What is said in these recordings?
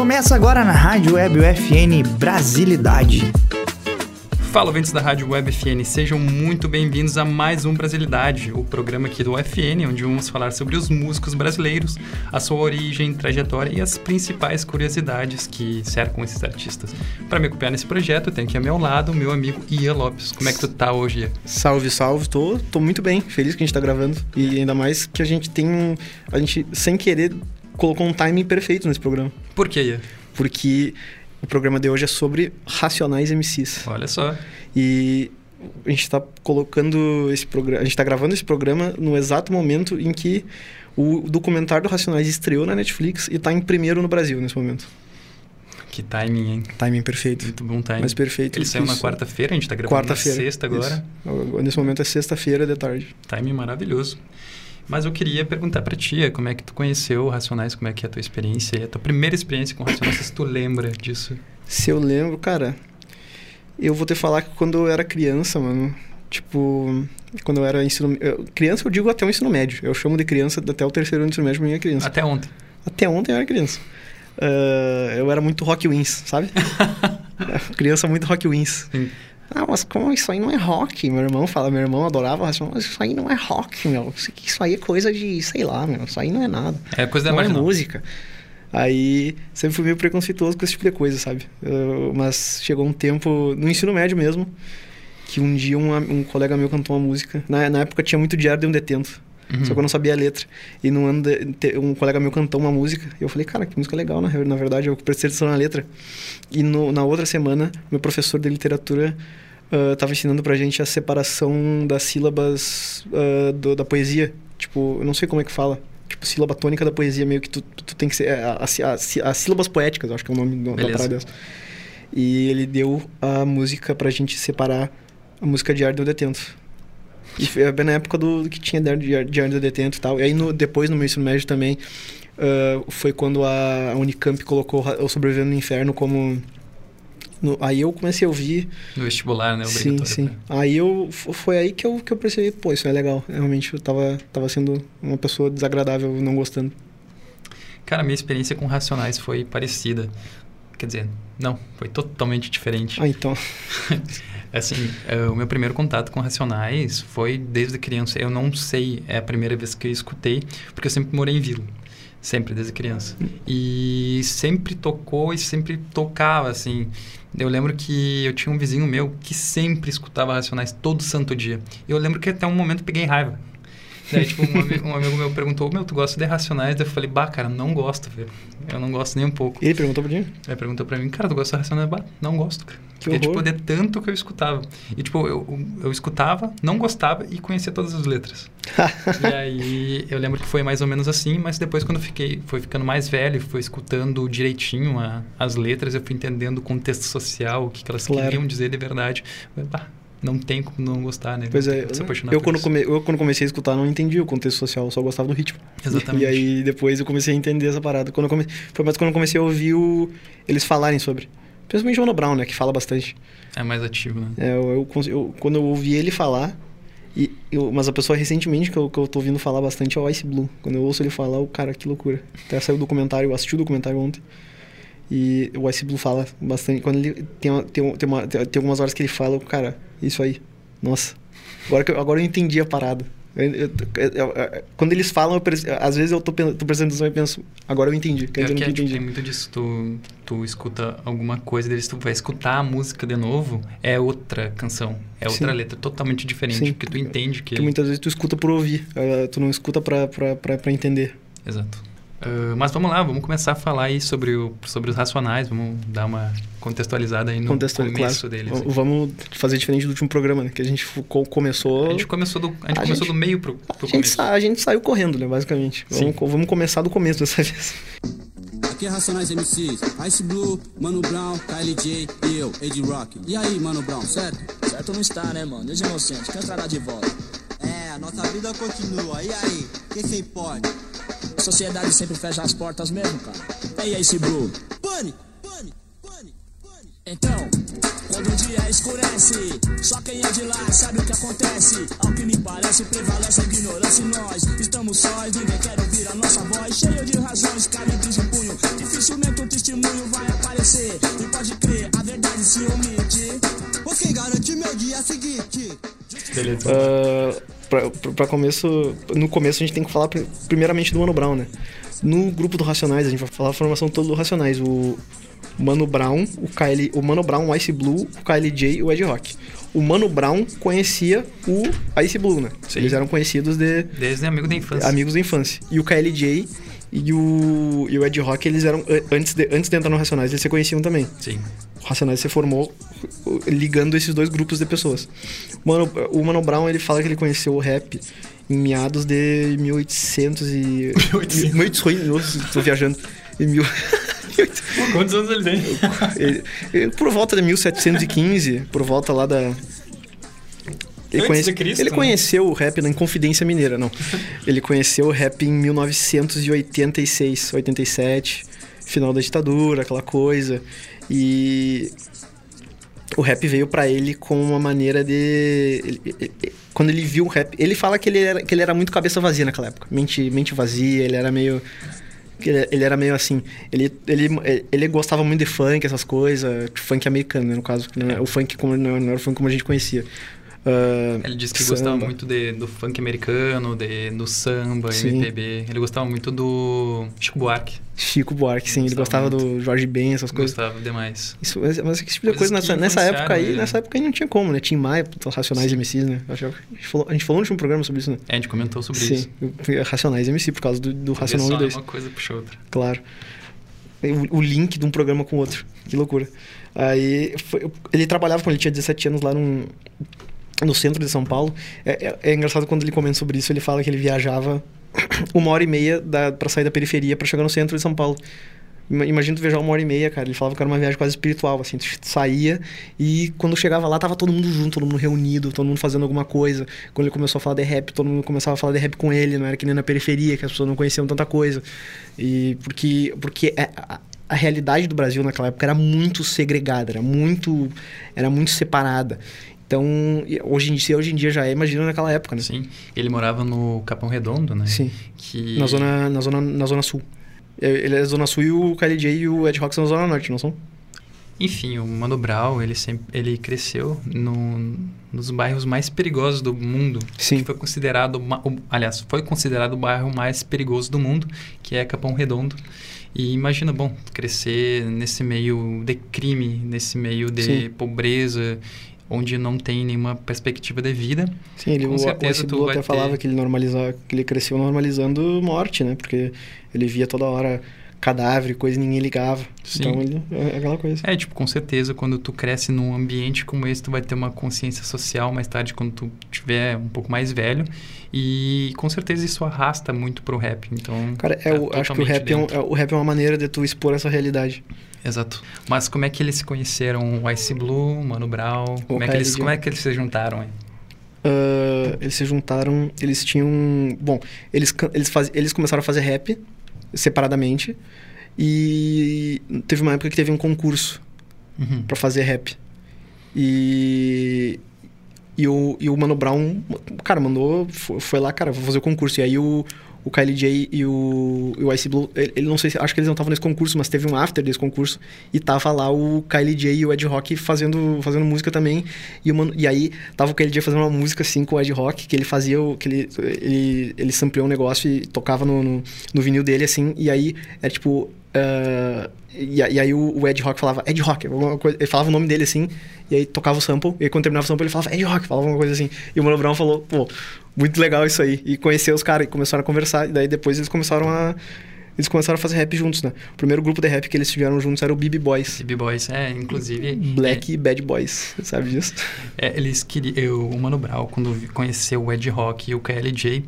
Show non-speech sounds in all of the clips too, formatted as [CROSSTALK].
Começa agora na Rádio Web UFN Brasilidade. Fala, ouvintes da Rádio Web FN, sejam muito bem-vindos a mais um Brasilidade, o programa aqui do UFN, onde vamos falar sobre os músicos brasileiros, a sua origem, trajetória e as principais curiosidades que cercam esses artistas. Para me acompanhar nesse projeto, eu tenho aqui ao meu lado o meu amigo Ian Lopes. Como é que tu tá hoje, Ian? Salve, salve, tô, tô muito bem, feliz que a gente tá gravando e ainda mais que a gente tem um, a gente sem querer colocou um timing perfeito nesse programa. Por quê? Porque o programa de hoje é sobre Racionais MCs. Olha só. E a gente está colocando esse programa, a gente está gravando esse programa no exato momento em que o documentário do Racionais estreou na Netflix e está em primeiro no Brasil nesse momento. Que timing, hein? Timing perfeito. Muito bom timing. Mas perfeito. Ele saiu na quarta-feira, a gente tá gravando na Quarta-feira. sexta agora. Isso. Nesse momento é sexta-feira de tarde. Timing maravilhoso. Mas eu queria perguntar pra ti, como é que tu conheceu o Racionais, como é que é a tua experiência, a tua primeira experiência com Racionais, se tu lembra disso. Se eu lembro, cara, eu vou te falar que quando eu era criança, mano, tipo, quando eu era ensino. eu- criança eu digo até o ensino médio. Eu chamo de criança até o terceiro ano do ensino médio é criança. Até ontem. Até ontem eu era criança. Ah, eu era muito rock wins, sabe? [LAUGHS] criança muito rock wins. Sim. Ah, mas como isso aí não é rock? Meu irmão fala, meu irmão adorava, mas isso aí não é rock, meu. Isso, aí é coisa de, sei lá, meu. Isso aí não é nada. É coisa da não é música. Aí sempre fui meio preconceituoso com esse tipo de coisa, sabe? Eu- mas chegou um tempo, no ensino médio mesmo, que um dia um, um colega meu cantou uma música. Na, na época tinha muito diário de um detento. Uhum. Só que eu não sabia a letra. E no ano de- um colega meu cantou uma música. E eu falei, cara, que música legal, na, re- na verdade. Eu prestei atenção na letra. E no- na outra semana, meu professor de literatura estava ensinando pra gente a separação das sílabas ah, do- da poesia. Tipo, eu não sei como é que fala. Tipo, sílaba tônica da poesia, meio que tu, tu, tem que ser. é, as sílabas poéticas, acho que é o nome do- da Beleza. parada. E ele deu a música pra gente separar a música Diário do Detento. E foi bem na época do que tinha Diário, Diário do Detento e tal. E aí no, depois, no meu ensino médio também, ah, foi quando a, a Unicamp colocou o Sobrevivendo no Inferno como... no- aí eu comecei a ouvir... No vestibular, né? sim, sim. Aí eu... Foi aí que eu, que eu percebi, pô, isso é legal. Realmente eu tava, tava sendo uma pessoa desagradável, não gostando. Cara, minha experiência com Racionais foi parecida. Quer dizer, não, foi totalmente diferente. Ah, então... [LAUGHS] Assim, é, o meu primeiro contato com Racionais foi desde criança. Eu não sei, é a primeira vez que eu escutei, porque eu sempre morei em vila. Sempre, desde criança. E sempre tocou e sempre tocava, assim. Eu lembro que eu tinha um vizinho meu que sempre escutava Racionais todo santo dia. Eu lembro que até um momento peguei raiva. Daí, tipo, um, ami- um amigo meu perguntou, meu, tu gosta de Racionais? Daí eu falei, bah, cara, não gosto, velho. Eu não gosto nem um pouco. Ele perguntou pra mim? Aí perguntou pra mim, cara, tu gosta de Racionais? Bah, não gosto, cara. Que Porque, tipo, horror. de tanto que eu escutava. E, tipo, eu, eu escutava, não gostava e conhecia todas as letras. [LAUGHS] e aí, eu lembro que foi mais ou menos assim, mas depois, quando eu fiquei, foi ficando mais velho, foi escutando direitinho a- as letras, eu fui entendendo o contexto social, o que, que elas Claro. queriam dizer de verdade. Eu, bah, não tem como não gostar, né? Pois é, eu por quando, come, eu quando comecei a escutar não entendi o contexto social, eu só gostava do ritmo. [LAUGHS] Exatamente. E aí depois eu comecei a entender essa parada. Quando eu come... Foi mais quando eu comecei a ouvir o... eles falarem sobre. Principalmente o Mano Brown, né, que fala bastante. É mais ativo, né? É, eu, eu eu- quando eu ouvi ele falar, e eu, mas a pessoa recentemente que eu, que eu tô ouvindo falar bastante é o Ice Blue. Quando eu ouço ele falar, o cara, que loucura. Até saiu o documentário, eu assisti o documentário ontem. E o Ice Blue fala bastante. Quando ele tem, uma- tem, uma- tem, uma- tem algumas horas que ele fala, o cara, isso aí. Nossa. Agora, que eu, agora eu entendi a parada. Eu- eu- quando eles falam, às vezes eu tô, tô prestando atenção e penso, agora eu entendi. Quer dizer, que eu é, não tipo, entendi. tem muito disso. Tu, tu escuta alguma coisa deles, tu vai escutar a música de novo, é outra canção. É outra Sim. letra, totalmente diferente. Sim. Porque tu entende que. Porque muitas vezes tu escuta por ouvir, eh, tu não escuta pra, pra, pra, pra entender. Exato. Ah, mas vamos lá, vamos começar a falar aí sobre, o, sobre os racionais, vamos dar uma contextualizada aí no Contextual- começo claro. deles. V- Vamos fazer diferente do último programa, né? Que a gente começou. A gente começou do, a gente A começou gente- do meio pro, pro a gente, começo. sa- a gente saiu correndo, né? Basicamente. Sim. Vamos, vamos começar do começo dessa [LAUGHS] vez. Aqui é Racionais MCs, Ice Blue, Mano Brown, KLJ e eu, Ed Rock. E aí, Mano Brown, certo? Certo não está, né, mano? E os inocentes, quem entrará de volta? É, a nossa vida continua. E aí? Quem se importa? A sociedade sempre fecha as portas mesmo, cara. E aí, esse Blue? Pânico, pânico, pânico, pânico. Então, quando o dia escurece, só quem é de lá sabe o que acontece. Ao que me parece, prevalece a ignorância e nós estamos sós, ninguém quer ouvir a nossa voz. Cheio de razões, cálidos de punho. Dificilmente o testemunho vai aparecer. E pode crer, a verdade se omite. Ou quem garante meu dia seguinte? Beleza. Uh pra começo, no começo a gente tem que falar pri- primeiramente do Mano Brown, né? No grupo do Racionais, a gente vai falar a formação toda do Racionais. O Mano Brown, o KL, o Mano Brown, o Ice Blue, o KLJ e o Ed Rock. O Mano Brown conhecia o Ice Blue, né? Sim. Eles eram conhecidos de Desde amigo da infância. amigos da infância. E o KLJ e o, e o Ed Rock, eles eram, an- antes de, antes de entrar no Racionais, eles se conheciam também. Sim. Racionais se formou ligando esses dois grupos de pessoas. Mano, o Mano Brown, ele fala que ele conheceu o rap em meados de 1800 e... 1800. 1800, tô viajando. Em mil... Quantos anos ele tem? ele- ele- por volta de 1715, por volta lá da... Ele, conhece- Cristo, ele né? conheceu o rap na Inconfidência Mineira, não. Ele conheceu o rap em 1986, 87, final da ditadura, aquela coisa. E o rap veio pra ele com uma maneira de. ele- ele- ele- quando ele viu o rap. Ele fala que ele era, que ele era muito cabeça vazia naquela época. Mente, mente vazia, ele era meio. Ele, ele era meio assim. Ele, ele, ele gostava muito de funk, essas coisas. Funk americano, né, no caso. não é- O funk como, não não era o funk como a gente conhecia. Ah, Ele disse que samba. gostava muito de, do funk americano, de, do samba, Sim. MPB. Ele gostava muito do Chico Buarque. Chico Buarque, sim. Ele Gostava gostava do Jorge Ben, essas coisas. Gostava demais. Isso, mas esse tipo de coisa nessa, nessa época aí, ele. nessa época aí não tinha como, né? Tim Maia, Racionais MCs, né? A gente, falou, a gente falou no último programa sobre isso, né? É, a gente comentou sobre Sim, isso. Racionais MC, por causa do, do Racional só, 2. Uma coisa puxa outra. Claro. O, o link de um programa com o outro. Que loucura. Aí, foi- ele trabalhava quando ele tinha 17 anos lá num, no centro de São Paulo. É, é- é engraçado quando ele comenta sobre isso, ele fala que ele viajava [COUGHS] uma hora e meia da, pra sair da periferia pra chegar no centro de São Paulo. Ima- Imagina tu viajar uma hora e meia, cara. Ele falava que era uma viagem quase espiritual, assim. Tu saía e quando chegava lá, tava todo mundo junto, todo mundo reunido, todo mundo fazendo alguma coisa. Quando ele começou a falar de rap, todo mundo começava a falar de rap com ele. Não era que nem na periferia, que as pessoas não conheciam tanta coisa. E porque, porque é- a, a realidade do Brasil naquela época era muito segregada, era muito, era muito separada. Então, hoje em dia, hoje em dia já é, imagina naquela época, né? Sim. Ele morava no Capão Redondo, né? Sim. Que... Na zona, na zona, na zona sul. É, Ele é zona sul e o KLJ e o Ed Rock são da zona norte, não são? Enfim, o Mano Brown, ele sempre ele cresceu no, nos bairros mais perigosos do mundo. Sim. Que foi considerado, uma- aliás, foi considerado o bairro mais perigoso do mundo, que é Capão Redondo. E imagina, bom, crescer nesse meio de crime, nesse meio de Sim. pobreza, onde não tem nenhuma perspectiva de vida. Sim, ele, Com o, certeza o vai até ter- falava que ele normalizava, que ele cresceu normalizando morte, né? Porque ele via toda hora cadáver, coisa e ninguém ligava. Sim. Então ele é aquela coisa. É, tipo, com certeza, quando tu cresce num ambiente como esse, tu vai ter uma consciência social mais tarde, quando tu tiver um pouco mais velho. E com certeza isso arrasta muito pro rap. Então, Cara, é, tá o, acho que o rap é, um, é- o rap é uma maneira de tu expor essa realidade. Exato. Mas como é que eles se conheceram? O Ice Blue, o Mano Brown? Como é, que eles, como é que eles se juntaram? Ah, eles se juntaram, eles tinham. Bom, eles, eles, faz, eles começaram a fazer rap separadamente. E teve uma época que teve um concurso Uhum. pra fazer rap. E. E o, e o Mano Brown, cara, mandou. Foi lá, cara, vou fazer o concurso. E aí o, o KLJ e o, e o Ice Blue, ele, ele não sei se. Acho que eles não estavam nesse concurso, mas teve um after desse concurso. E tava lá o KLJ e o Ed Rock fazendo, fazendo música também. E, Mano, e aí tava o KLJ fazendo uma música assim com o Ed Rock, que ele fazia. Que ele, ele, ele sampleou um negócio e tocava no, no, no vinil dele assim. E aí era tipo. Ah, e, e aí o, o Ed Rock falava Ed Rock, alguma coisa, ele falava o nome dele assim, e aí tocava o sample, e aí quando terminava o sample ele falava Ed Rock, falava uma coisa assim. E o Mano Brown falou, pô, muito legal isso aí. E conheceu os caras, e começaram a conversar, e daí depois eles começaram a. Eles começaram a fazer rap juntos, né? O primeiro grupo de rap que eles tiveram juntos era o BB Boys. BB Boys, é, inclusive... Black e Bad Boys, sabe disso? É, eles queriam. eu- O Mano Brown, quando conheceu o Ed Rock e o KLJ,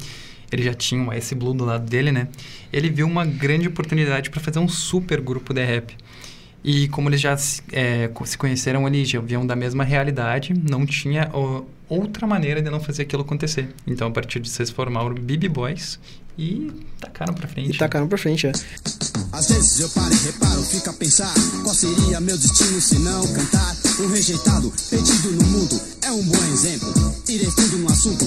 ele já tinha um Ice Blue do lado dele, né? Ele viu uma grande oportunidade para fazer um super grupo de rap. E como eles já se, é, se conheceram ali, já viam da mesma realidade, não tinha ó, outra maneira de não fazer aquilo acontecer. Então, a partir disso, eles formaram o BB Boys e tacaram pra frente. E tacaram pra frente, é. Às vezes eu paro e reparo, fico a pensar Qual seria meu destino se não cantar Um rejeitado, perdido no mundo É um bom exemplo Irei fundo no assunto,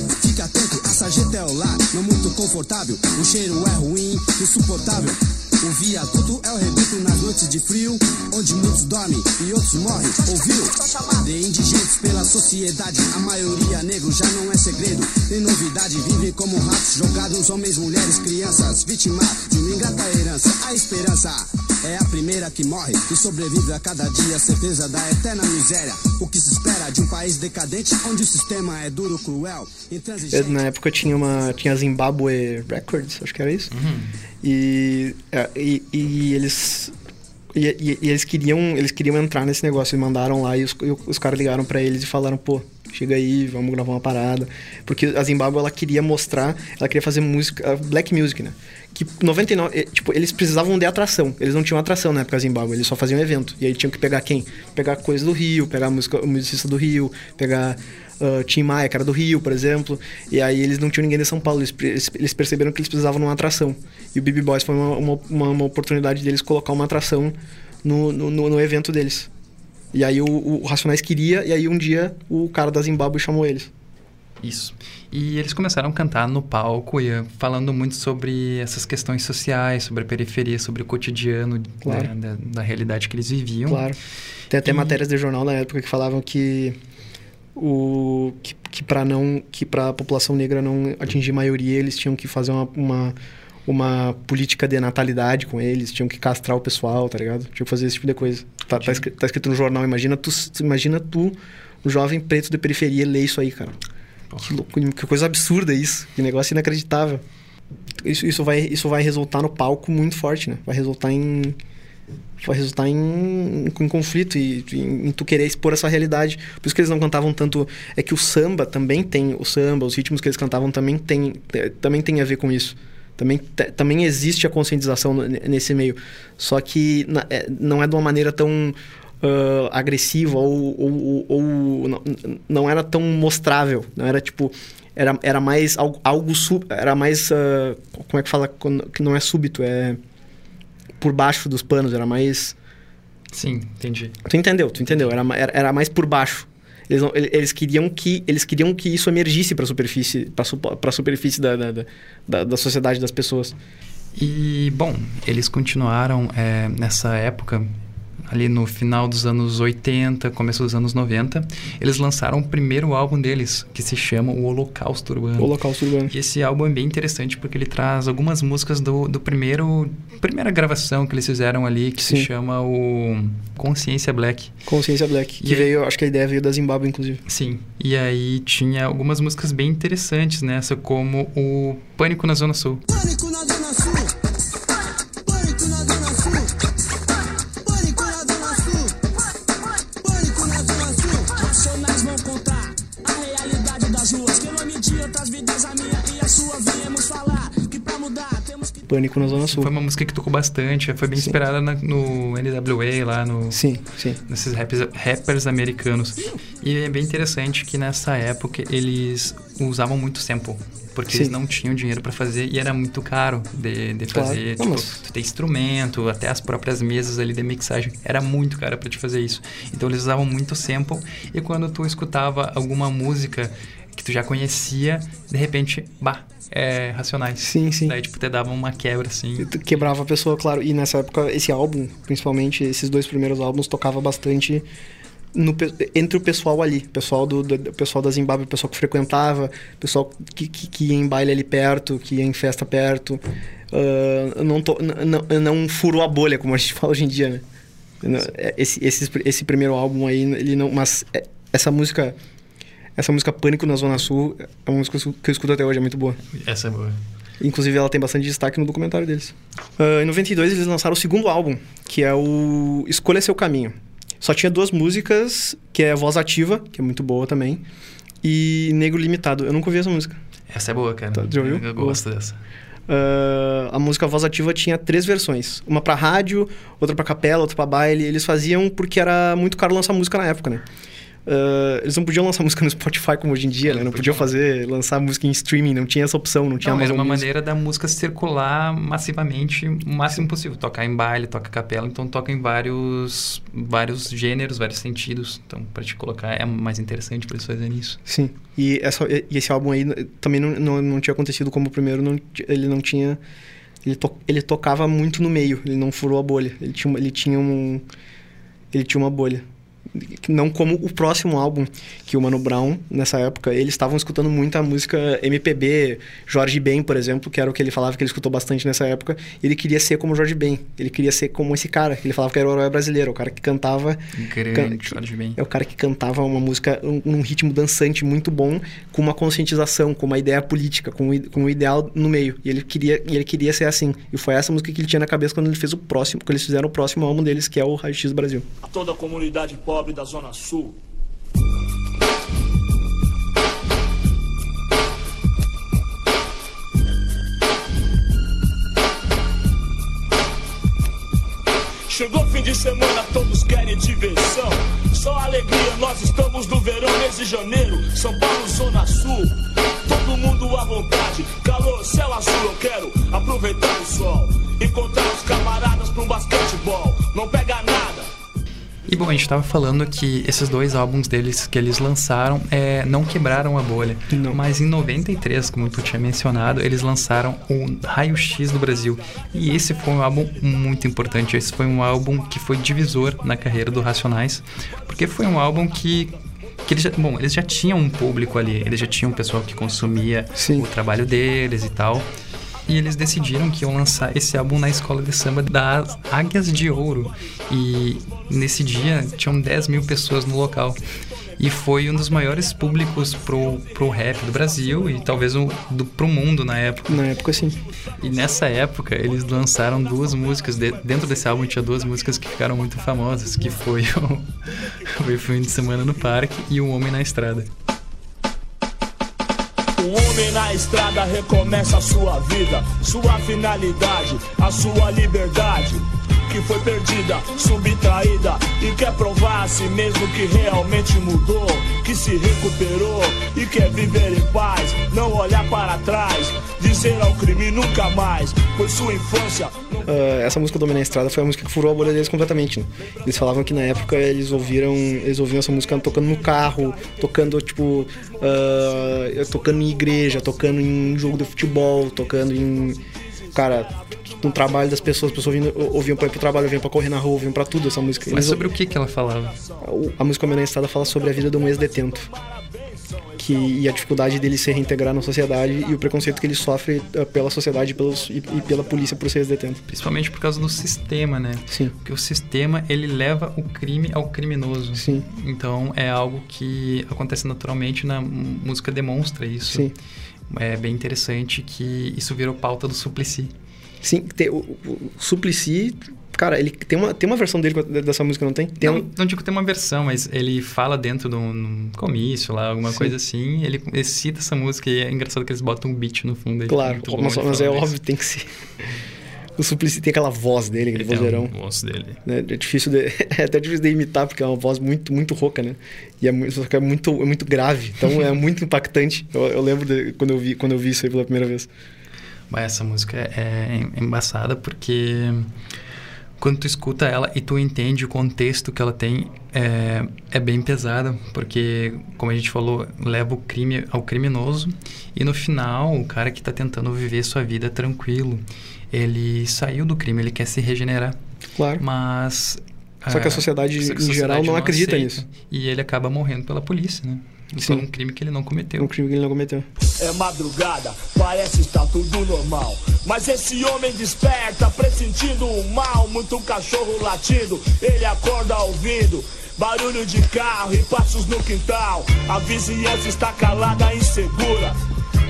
o cheiro é ruim, insuportável O viaduto é o rebento nas noites de frio, onde muitos dormem e outros morrem. Ouviu? De indigentes pela sociedade, a maioria negro já não é segredo. Tem novidade, vivem como ratos jogados, homens, mulheres, crianças, vítimas de uma ingrata herança. A esperança é a primeira que morre e sobrevive a cada dia, certeza da eterna miséria. O que se espera de um país decadente, onde o sistema é duro, cruel, intransigente. na época tinha uma tinha a Zimbabwe Records, acho que era isso. E, é, e, e eles e, e- e eles queriam eles queriam entrar nesse negócio e mandaram lá e os, os caras ligaram pra eles e falaram, pô, chega aí, vamos gravar uma parada, porque a Zimbabwe ela queria mostrar, ela queria fazer música, black music, né? Que 99, eh, tipo, eles precisavam de atração. Eles não tinham atração na época da Zimbabwe, eles só faziam evento. E aí tinham que pegar quem? Pegar coisa do Rio, pegar música, o musicista do Rio, pegar uh, Tim Maia, era do Rio, por exemplo. E aí eles não tinham ninguém de São Paulo. Eles, eles- perceberam que eles precisavam de uma atração. E o BB Boys foi uma, uma, uma- uma oportunidade deles colocar uma atração no, no, no- no evento deles. E aí o, o Racionais queria, e aí um dia o cara da Zimbábue chamou eles. Isso. E eles começaram a cantar no palco e eh, falando muito sobre essas questões sociais, sobre a periferia, sobre o cotidiano Claro. né, da, da realidade que eles viviam. Claro. Tem até E- matérias de jornal na época que falavam que o que, que para não que para a população negra não atingir maioria eles tinham que fazer uma, uma uma política de natalidade com eles, tinham que castrar o pessoal, tá ligado? Tinham que fazer esse tipo de coisa. Tá, tá, escrito, tá escrito no jornal, imagina tu, imagina tu, um jovem preto de periferia, ler isso aí, cara. Que, louco, que coisa absurda isso, que negócio inacreditável. Isso, isso, vai, isso vai resultar no palco muito forte, né? Vai resultar em vai resultar em, em conflito e em, em tu querer expor essa realidade. Por isso que eles não cantavam tanto. É que o samba também tem. O samba, os ritmos que eles cantavam também tem, te- também tem a ver com isso. Também, também existe a conscientização nesse meio. Só que na- é- não é de uma maneira tão ah, agressiva ou, ou, ou não, não era tão mostrável. Não era tipo. Era, era mais algo, algo sub, era mais. ah, como é que fala? quando- Que não é súbito, é por baixo dos panos, era mais. Sim, entendi. Tu entendeu? Tu entendeu? Era, era, era mais por baixo. Eles, não- ele- eles queriam que eles queriam que isso emergisse para superfície para superfície da, da, da- da, da sociedade das pessoas. E, bom, eles continuaram eh, nessa época, ali no final dos anos 80, começo dos anos 90. Eles lançaram o primeiro álbum deles, que se chama O Holocausto Urbano. O Holocausto Urbano. E esse álbum é bem interessante porque ele traz algumas músicas do, do primeiro primeira gravação que eles fizeram ali, que Sim. se chama o Consciência Black. Consciência Black, que E aí- veio, acho que a ideia veio da Zimbábue inclusive. Sim. E aí tinha algumas músicas bem interessantes nessa, como o Pânico na Zona Sul. Pânico na Zona Pânico na Zona Sul. Foi uma música que tocou bastante, foi bem Sim. inspirada na- no NWA lá no Sim, sim. nesses rappers, rappers americanos. E é bem interessante que nessa época eles usavam muito sample. Porque Sim. eles não tinham dinheiro pra fazer e era muito caro de, de Claro. fazer. Tipo, tu ter instrumento, até as próprias mesas ali de mixagem. Era muito caro pra te fazer isso. Então eles usavam muito sample. E quando tu escutava alguma música que tu já conhecia, de repente, bah, é Racionais. Sim, sim. Daí, tipo, te dava uma quebra, assim. Quebrava a pessoa, claro. E nessa época, esse álbum, principalmente esses dois primeiros álbuns, tocava bastante no entre o pessoal ali. Pessoal do, do- pessoal da Zimbábue, pessoal que frequentava, pessoal que, que, que ia em baile ali perto, que ia em festa perto. Ah, não, to- não, não furou a bolha, como a gente [LAUGHS] fala hoje em dia, né? É, Esse, esse, esse primeiro álbum aí, ele não. Mas é, essa música. Essa música Pânico na Zona Sul é uma música que eu escuto até hoje, é muito boa. Essa é boa. Inclusive, ela tem bastante destaque no documentário deles. Ah, em 92, eles lançaram o segundo álbum, que é o Escolha Seu Caminho. Só tinha duas músicas, que é Voz Ativa, que é muito boa também, e Negro Limitado. Eu nunca ouvi essa música. Essa é boa, cara. Tá, já ouviu? Eu, eu Boa. gosto dessa. Ah, a música Voz Ativa tinha três versões. Uma pra rádio, outra pra capela, outra pra baile. Eles faziam porque era muito caro lançar música na época, né? Ah, eles não podiam lançar música no Spotify como hoje em dia, né? Não podiam fazer, lançar música em streaming, não tinha essa opção, não tinha Não, era Amazon uma Music. maneira da música circular massivamente o máximo possível. Tocar em baile, toca capela, então toca em vários, vários gêneros, vários sentidos. Então, pra te colocar, é mais interessante pra eles fazerem isso. Sim. E, essa, e esse álbum aí também não, não, não tinha acontecido como o primeiro, não, ele não tinha Ele, to ele tocava muito no meio, ele não furou a bolha. Ele tinha, uma- ele tinha um. Ele tinha uma bolha. Não como o próximo álbum, que o Mano Brown, nessa época, eles estavam escutando muito a música MPB, Jorge Ben, por exemplo, que era o que ele falava que ele escutou bastante nessa época. E ele queria ser como Jorge Ben. Ele queria ser como esse cara. Ele falava que era o herói brasileiro, o cara que cantava Grande, Can- Jorge Ben. é o cara que cantava uma música um- num ritmo dançante muito bom, com uma conscientização, com uma ideia política, com, um com um ideal no meio. E ele queria, e ele queria ser assim. E foi essa música que ele tinha na cabeça quando ele fez o próximo, quando eles fizeram o próximo álbum deles, que é o Raio X Brasil. a toda a comunidade pobre da Zona Sul. Chegou fim de semana, todos querem diversão. Só alegria, nós estamos no verão, mês de janeiro. São Paulo, Zona Sul. Todo mundo à vontade, calor, céu azul. Eu quero aproveitar o sol. Encontrar os camaradas pra um basquetebol. Não pega nada. E bom, a gente tava falando que esses dois álbuns deles que eles lançaram é, não quebraram a bolha. Não. Mas em 93, como tu tinha mencionado, eles lançaram o Raio X do Brasil. E esse foi um álbum muito importante. Esse foi um álbum que foi divisor na carreira do Racionais. Porque foi um álbum que. Que eles já, bom, eles já tinham um público ali, eles já tinham um pessoal que consumia Sim. o trabalho deles e tal. E eles decidiram que iam lançar esse álbum na escola de samba das Águias de Ouro. E nesse dia tinham 10 mil pessoas no local. E foi um dos maiores públicos pro, pro rap do Brasil e talvez o, do, pro mundo na época. Na época, sim. E nessa época eles lançaram duas músicas. de- dentro desse álbum tinha duas músicas que ficaram muito famosas, que foi o, [LAUGHS] o Fim de Semana no Parque e O Homem na Estrada. O homem na estrada recomeça a sua vida, sua finalidade, a sua liberdade. Que foi perdida, subtraída e quer provar a si mesmo que realmente mudou, que se recuperou e quer viver em paz, não olhar para trás, crime nunca mais, pois sua infância Ah, essa música do Homem na Estrada foi a música que furou a bolha deles completamente, né? Eles falavam que na época eles ouviram, eles ouviam essa música tocando no carro, tocando, tipo, ah, tocando em igreja, tocando em jogo de futebol, tocando em. Cara, no trabalho das pessoas, as pessoas ouvindo, ouviam pra ir pro trabalho, ouviam pra correr na rua, ouviam pra tudo essa música. Mas Eles- sobre o que que ela falava? a música Homem na Estrada fala sobre a vida de um ex-detento. Que, e a dificuldade dele se reintegrar na sociedade e o preconceito que ele sofre ah, pela sociedade pelos, e, e pela polícia por ser ex-detento. Principalmente por causa do sistema, né? Sim. Porque o sistema, ele leva o crime ao criminoso. Sim. Então, é algo que acontece naturalmente na música demonstra isso. Sim. É bem interessante que isso virou pauta do Suplicy. Sim, tem, o, o, o Suplicy, cara, ele tem uma, tem uma versão dele dessa música, não tem? Tem não, um- não digo que tem uma versão, mas ele fala dentro de um, comício lá, alguma Sim. coisa assim, ele, ele cita essa música e é engraçado que eles botam um beat no fundo. aí, Claro, muito bom mas, mas é falando óbvio, tem que ser. O Suplicy tem aquela voz dele, aquele isso. Ele vozeirão. tem um gosto dele. né? É difícil de, [LAUGHS] é até difícil de imitar, porque é uma voz muito, muito rouca, né? E é, mu- só que é muito, é muito grave, então é [LAUGHS] muito impactante. Eu, eu lembro de, quando, eu vi, quando eu vi isso aí pela primeira vez. Mas essa música é embaçada porque quando tu escuta ela e tu entende o contexto que ela tem, é, é bem pesada, porque, como a gente falou, leva o crime ao criminoso e no final, o cara que está tentando viver sua vida tranquilo, ele saiu do crime, ele quer se regenerar, Claro. mas... Só que a ah, sociedade, que a em geral, sociedade não acredita aceita, nisso. E ele acaba morrendo pela polícia, né? Sim. Por um crime que ele não É cometeu. um crime que ele não cometeu. É madrugada, parece estar tudo normal. Mas esse homem desperta, pressentindo o mal. Muito cachorro latindo, ele acorda ouvindo. Barulho de carro e passos no quintal. A vizinhança está calada, insegura.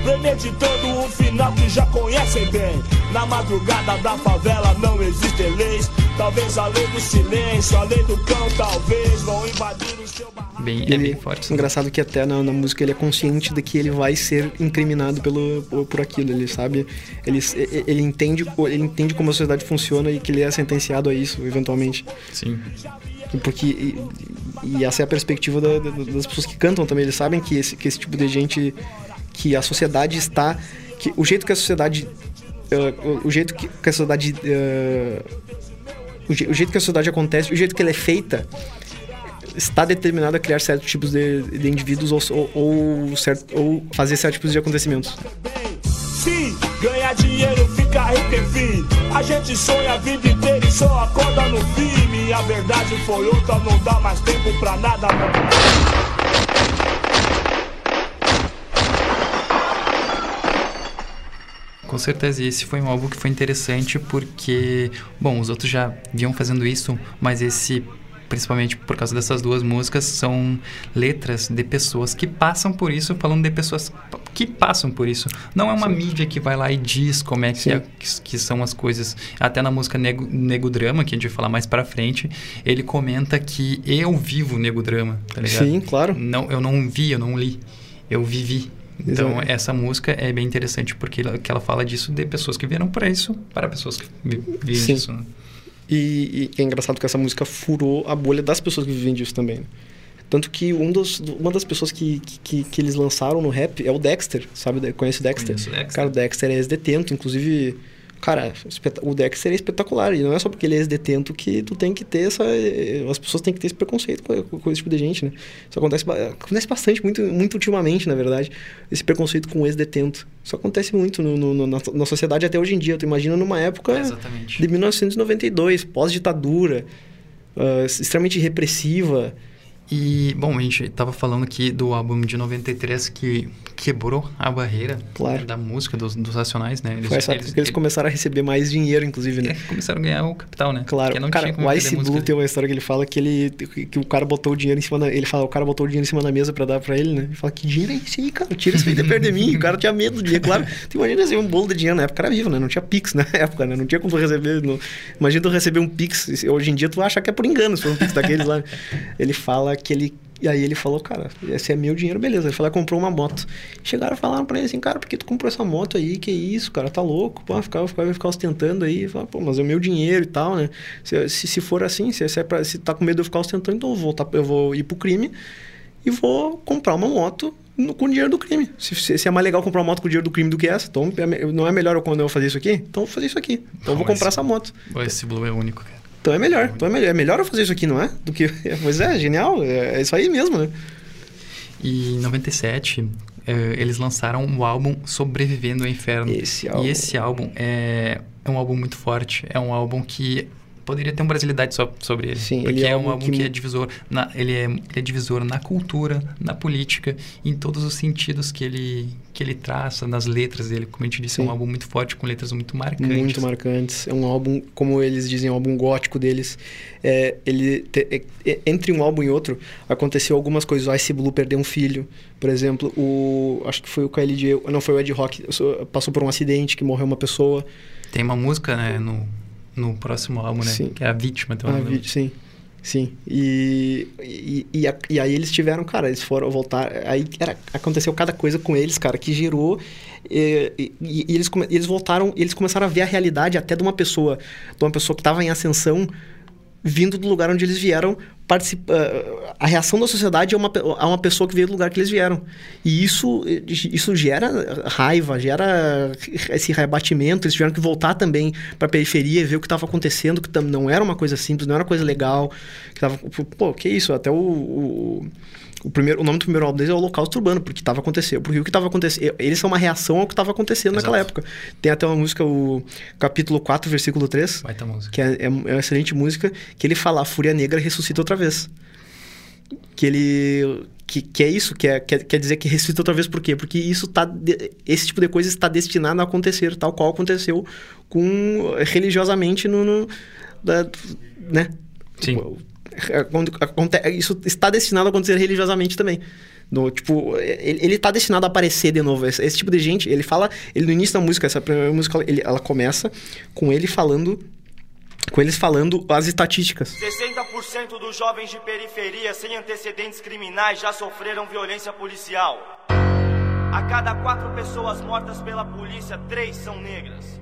Premeditando um final que já conhecem bem. Na madrugada da favela não existem leis. Talvez a lei do silêncio, a lei do cão, talvez vão invadir o seu barraco. Bem, é bem forte. engraçado que até na, na música ele é consciente de que ele vai ser incriminado pelo, por, por aquilo, ele sabe, ele, ele, entende, ele entende como a sociedade funciona e que ele é sentenciado a isso, eventualmente. Sim. Porque, e, e essa é a perspectiva da- da- das pessoas que cantam também, eles sabem que esse, que esse tipo de gente, que a sociedade está, que o jeito que a sociedade, eh, o, jeito que, a sociedade, eh, o, o jeito que a sociedade acontece, o jeito que ela é feita, está determinado a criar certos tipos de, de indivíduos ou, ou, ou, certo, ou fazer certos tipos de acontecimentos. Sim, ganhar dinheiro fica rico enfim. A gente sonha a vida inteira e só acorda no fim. Minha verdade foi outra, não dá mais tempo pra nada. Com certeza, e esse foi um álbum que foi interessante porque, bom, os outros já vinham fazendo isso, mas esse, principalmente por causa dessas duas músicas, são letras de pessoas que passam por isso, falando de pessoas que passam por isso. Não é uma Sim. mídia que vai lá e diz como é que, é- que, que são as coisas. Até na música Nego, Nego Drama, que a gente vai falar mais pra frente, ele comenta que eu vivo Nego Drama, tá ligado? Sim, claro. Não, eu não vi, eu não li, eu vivi. Então, Exato. essa música é bem interessante porque ela, que ela fala disso de pessoas que vieram para isso, para pessoas que vi- vivem Sim. disso. né? E, e é engraçado que essa música furou a bolha das pessoas que vivem disso também. né? Tanto que um dos, uma das pessoas que, que, que eles lançaram no rap é o Dexter, sabe? Conhece o Dexter? Conheço o Dexter. Cara, o Dexter é ex-detento, inclusive... Cara, o Dexter é espetacular. E não é só porque ele é ex-detento que tu tem que ter essa... As pessoas têm que ter esse preconceito com, com, esse tipo de gente, né? Isso acontece, acontece bastante, muito, muito ultimamente, na verdade. Esse preconceito com o ex-detento. Isso acontece muito no, no- na, na sociedade até hoje em dia. Tu imagina numa época... Exatamente. De 1992, pós-ditadura, ah, extremamente repressiva. E, bom, a gente tava falando aqui do álbum de 93 que quebrou a barreira Claro. da música dos, dos Racionais, né? Eles, Foi essa eles eles- começaram a receber mais dinheiro, inclusive, né? é, começaram a ganhar o capital, né? Claro, não cara, o Ice Blue ali. tem uma história que ele fala que ele que o cara botou o dinheiro em cima da, ele fala, o cara botou o dinheiro em cima da mesa pra dar pra ele, né? Ele fala, que dinheiro é esse aí, cara? Tira isso aí de perto de mim. O cara tinha medo do dinheiro, claro. Tu imagina receber um bolo de dinheiro na época, era vivo, né? Não tinha Pix na [LAUGHS] época, né? Não tinha como tu receber. Não... Imagina tu receber um Pix. Hoje em dia tu acha que é por engano se for um Pix daqueles lá. Ele fala que ele e aí ele falou, cara, esse é meu dinheiro, beleza. Ele falou, comprou uma moto. Chegaram e falaram pra ele assim, cara, por que tu comprou essa moto aí? Que isso, cara, tá louco? Pô, ficar, ficar, vai ficar ostentando aí. Pô, mas é o meu dinheiro e tal, né? Se, se, se for assim, se, se, é pra, se tá com medo de eu ficar ostentando, então eu vou, tá, eu vou ir pro crime e vou comprar uma moto no- com o dinheiro do crime. Se, se, se é mais legal comprar uma moto com o dinheiro do crime do que essa, então é não é melhor eu, quando eu fazer isso aqui? Então eu vou fazer isso aqui. Então eu vou comprar esse- essa moto. Esse Blue é único, cara. Então é melhor, então é melhor. É melhor eu fazer isso aqui, não é? Do que. [LAUGHS] Pois é, genial. É, é isso aí mesmo, né? E em 97, eh, eles lançaram o álbum Sobrevivendo ao Inferno. Esse álbum. E esse álbum é, é um álbum muito forte. É um álbum que poderia ter uma brasilidade só sobre ele. Sim, porque ele é é um um álbum que- que, é divisor. Na, ele, é, ele é divisor na cultura, na política, em todos os sentidos que ele, que ele traça, nas letras dele. Como a gente disse, é Sim. um álbum muito forte, com letras muito marcantes. Muito marcantes. É um álbum, como eles dizem, um álbum gótico deles. É, ele te- é- é- entre um álbum e outro, aconteceu algumas coisas. O Ice Blue perdeu um filho, por exemplo. O, acho que foi o KLJ, não, foi o Ed Rock, passou por um acidente que morreu uma pessoa. Tem uma música né, no, no próximo álbum, né? Sim. Que é a vítima. Então, Ah, vi- sim, sim. E, e, e, a- e aí eles tiveram, cara, eles foram voltar. Aí era, aconteceu cada coisa com eles, cara, que gerou. E, e- e eles, eles voltaram, eles começaram a ver a realidade até de uma pessoa, de uma pessoa que estava em ascensão, vindo do lugar onde eles vieram. Participa, a reação da sociedade é uma, a uma pessoa que veio do lugar que eles vieram. E isso, isso gera raiva, gera esse rebatimento. Eles tiveram que voltar também para a periferia e ver o que estava acontecendo, que não era uma coisa simples, não era uma coisa legal. Que tava, pô, que isso? Até o, o, o primeiro, o nome do primeiro álbum deles é Holocausto Urbano, porque estava acontecendo. Porque o que estava acontecendo. Eles são uma reação ao que estava acontecendo naquela Exato. época. Tem até uma música, o capítulo 4, versículo 3 Vai tá música. que é, é uma excelente música, que ele fala a fúria negra ressuscita outra vez. Que ele... Que, que é isso, que é, quer, quer dizer que ressuscita outra vez por quê? Porque isso tá... esse tipo de coisa está destinado a acontecer, tal qual aconteceu com... religiosamente no... no da, né? Sim. É, aconte- Isso está destinado a acontecer religiosamente também. No, tipo, ele, ele tá destinado a aparecer de novo. Esse, esse tipo de gente, ele fala... Ele no início da música, essa primeira música, ele, ela começa com ele falando... Com eles falando as estatísticas. 60% dos jovens de periferia sem antecedentes criminais já sofreram violência policial. A cada quatro pessoas mortas pela polícia, três são negras.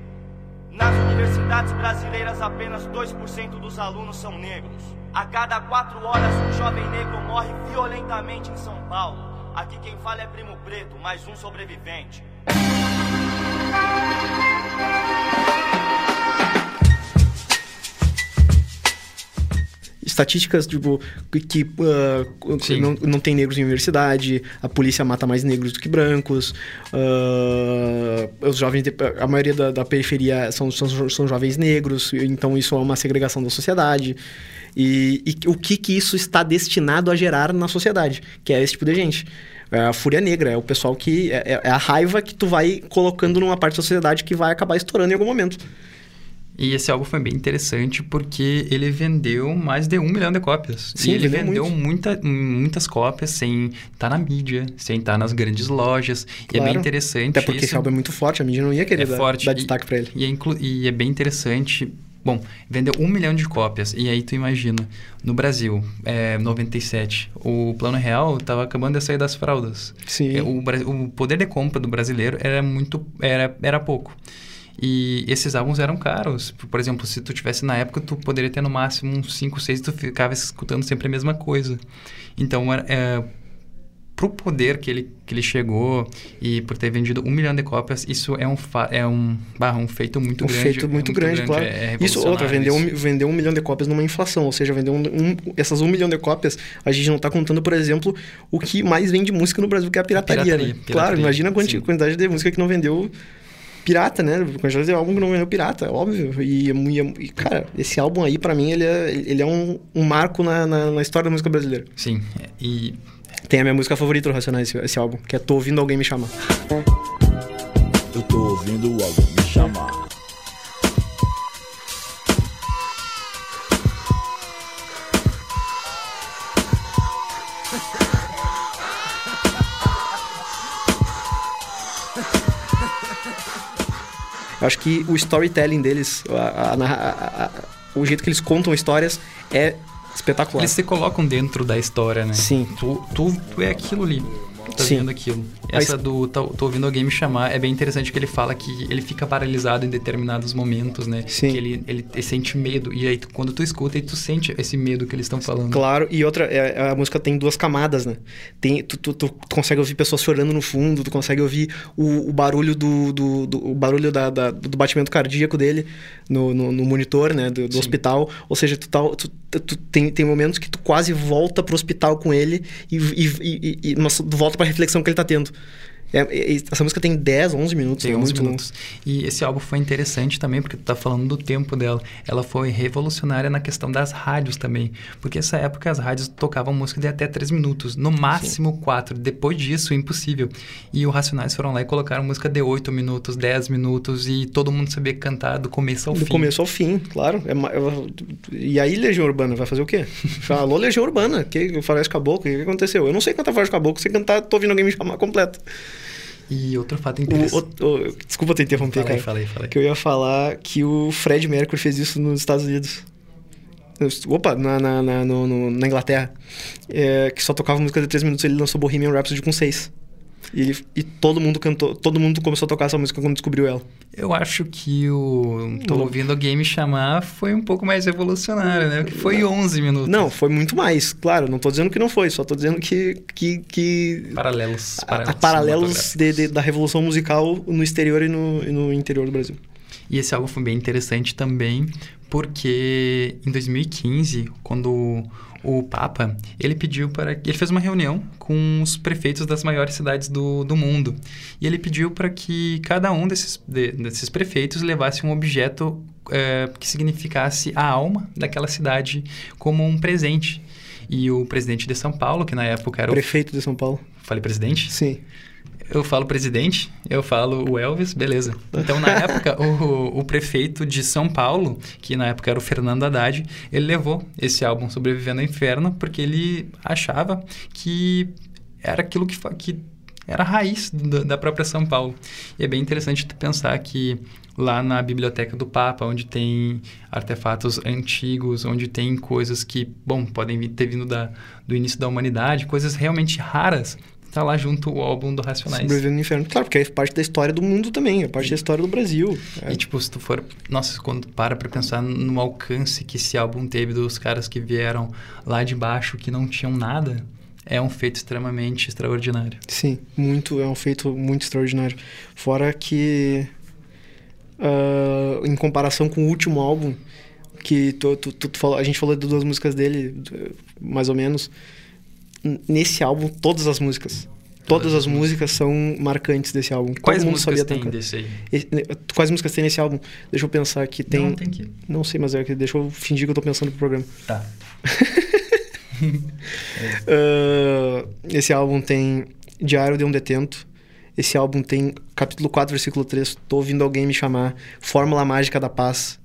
Nas universidades brasileiras, apenas 2% dos alunos são negros. A cada quatro horas, um jovem negro morre violentamente em São Paulo. Aqui quem fala é Primo Preto, mais um sobrevivente. estatísticas, tipo, que, Sim. não, não tem negros em universidade, a polícia mata mais negros do que brancos, ah, os jovens, de- a maioria da, da periferia são, são, são jovens negros, então isso é uma segregação da sociedade. E, e o que que isso está destinado a gerar na sociedade, que é esse tipo de gente. É a fúria negra, é o pessoal que. É, é a raiva que tu vai colocando numa parte da sociedade que vai acabar estourando em algum momento. E esse álbum foi bem interessante porque ele vendeu mais de um milhão de cópias. Sim, e ele vendeu vendeu muita, muitas cópias sem estar na mídia, sem estar nas grandes lojas. E é Claro. bem interessante Até porque isso. esse álbum é muito forte, a mídia não ia querer é dar, forte. dar destaque pra ele. E é, e é bem interessante. Bom, vendeu um milhão de cópias. E aí tu imagina, no Brasil, é, 97, o Plano Real estava acabando de sair das fraldas. Sim. É, O, o poder de compra do brasileiro era muito... Era, era pouco. E esses álbuns eram caros. Por exemplo, se tu tivesse na época, tu poderia ter no máximo uns 5, 6 e tu ficava escutando sempre a mesma coisa. Então, era, é, pro poder que ele, que ele chegou e por ter vendido um milhão de cópias, isso é um, é um, bah, um feito muito um grande. feito é muito, grande, claro. é isso, outra, vendeu um, um milhão de cópias numa inflação, ou seja, vendeu um, um- essas um milhão de cópias, a gente não tá contando, por exemplo, o que mais vende música no Brasil, que é a pirataria, pirataria, né? pirataria, Claro, imagina a quantidade de música que não vendeu pirata, né? Quantidade de álbum que não vendeu pirata, óbvio. E, e- cara, esse álbum aí, pra mim, ele é, ele é um, um marco na, na, na história da música brasileira. Sim, é, e Tem a minha música favorita do Racionais, esse, esse álbum, que é Tô Ouvindo Alguém Me Chamar. Eu tô ouvindo alguém me chamar. Eu acho que o storytelling deles, a- a- a- o jeito que eles contam histórias é espetacular. eles se colocam dentro da história, né? Sim. Tu, tu, tu é aquilo ali. Tá Sim. vendo aquilo. Essa do tô, tô ouvindo alguém me chamar é bem interessante que ele fala que ele fica paralisado em determinados momentos, né? Sim. Que ele, ele, ele sente medo. E aí, tu- quando tu escuta, aí tu sente esse medo que eles estão falando. Claro, e outra, é- a música tem duas camadas, né? Tem, tu, tu- tu consegue ouvir pessoas chorando no fundo, tu consegue ouvir o, o barulho do, do, do- o barulho da, da- do batimento cardíaco dele no, no, no monitor, né? Do, do hospital. Ou seja, tu, tá, tu, tu tem, tem momentos que tu quase volta pro hospital com ele e, e, e, e mas tu volta pra reflexão que ele tá tendo. É, é- essa música tem 10, 11 minutos. Tem é 11 muito minutos. E esse álbum foi interessante também, porque tu tá falando do tempo dela. Ela foi revolucionária na questão das rádios também. Porque nessa época as rádios tocavam música de até 3 minutos, no máximo 4. Depois disso, impossível. E o Racionais foram lá e colocaram música de 8 minutos, 10 minutos, e todo mundo sabia cantar do começo ao Do fim. começo ao fim, claro. É e aí, Legião Urbana, vai fazer o quê? Falou Legião Urbana, que Faroeste Caboclo, o que, aconteceu? Eu não sei cantar Faroeste Caboclo, sei cantar, tô ouvindo alguém me chamar completo. E outro fato O- interessante. o- o- desculpa te interromper, Falei, cara. falei, falei. Que eu ia falar que o Fred Mercury fez isso nos Estados Unidos. Opa, na, na, na, no- no- na Inglaterra. É, que só tocava música de 3 minutos, ele lançou Bohemian Rhapsody com 6. E, ele, e todo mundo cantou, todo mundo começou a tocar essa música quando descobriu ela. Eu acho que o Tô ouvindo alguém me chamar foi um pouco mais revolucionário, né? Porque foi 11 minutos. Não, foi muito mais, claro, não tô dizendo que não foi, só tô dizendo que, que, que Paralelos. a- Paralelos, a paralelos cinematográficos. de- de- da revolução musical no exterior e no, e no interior do Brasil. E esse álbum foi bem interessante também, porque em 2015, quando o, Papa, ele pediu para... Ele fez uma reunião com os prefeitos das maiores cidades do, do mundo. E ele pediu para que cada um desses, de- desses prefeitos levasse um objeto eh, que significasse a alma daquela cidade como um presente. E o presidente de São Paulo, que na época era o... Prefeito de São Paulo. Falei presidente? Sim. Eu falo presidente, eu falo o Elvis, beleza. Então, na época, o, o prefeito de São Paulo, que na época era o Fernando Haddad, ele levou esse álbum Sobrevivendo ao Inferno, porque ele achava que era aquilo que, que era a raiz da, da própria São Paulo. E é bem interessante pensar que lá na biblioteca do Papa, onde tem artefatos antigos, onde tem coisas que, bom, podem ter vindo da, do início da humanidade, coisas realmente raras, tá lá junto o álbum do Racionais. Sobrevivendo no inferno. Claro, porque é parte da história do mundo também, é parte da história do Brasil. É. E tipo, se tu for. Nossa, quando tu para pra pensar no alcance que esse álbum teve dos caras que vieram lá de baixo, que não tinham nada, é um feito extremamente extraordinário. Sim, muito, é um feito muito extraordinário. Fora que, ah, em comparação com o último álbum, que tu, tu, tu, tu falou, a gente falou de duas músicas dele, mais ou menos. Nesse álbum, todas as músicas. Todas as músicas são marcantes desse álbum. que Quais todo mundo músicas sabia tem tocar. desse aí? Né, Quais músicas tem nesse álbum? Deixa eu pensar aqui. Tem. Não, tem que... Não sei, mas é que deixa eu fingir que eu tô pensando pro programa. Tá. [LAUGHS] Ah, esse álbum tem Diário de um Detento. Esse álbum tem capítulo 4, versículo 3. Tô ouvindo alguém me chamar. Fórmula Mágica da Paz.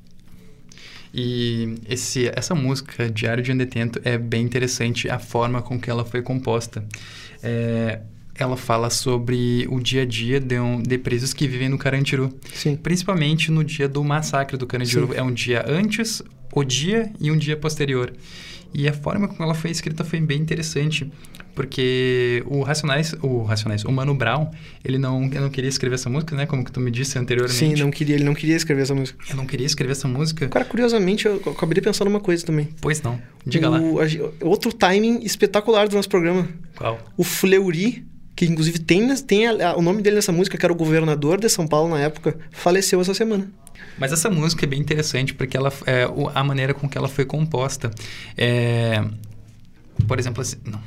E esse, essa música, Diário de um Detento, é bem interessante a forma com que ela foi composta. É, ela fala sobre o dia a dia de, um, de presos que vivem no Carandiru. Sim. Principalmente no dia do massacre do Carandiru. Sim. É um dia antes, o dia e um dia posterior. E a forma como ela foi escrita foi bem interessante, porque o Racionais, o Racionais, o Mano Brown, ele não, ele não queria escrever essa música, né? Como que tu me disse anteriormente. Sim, não queria, ele não queria escrever essa música. Eu não queria escrever essa música. Cara, curiosamente, eu acabei de pensar numa coisa também. Pois não. Diga lá. O- a ge- outro timing espetacular do nosso programa. Qual? O Fleury, que inclusive tem, tem a- a- o nome dele nessa música, que era o governador de São Paulo na época, faleceu essa semana. Mas essa música é bem interessante porque ela, é, a maneira com que ela foi composta. É, por exemplo, assim, não.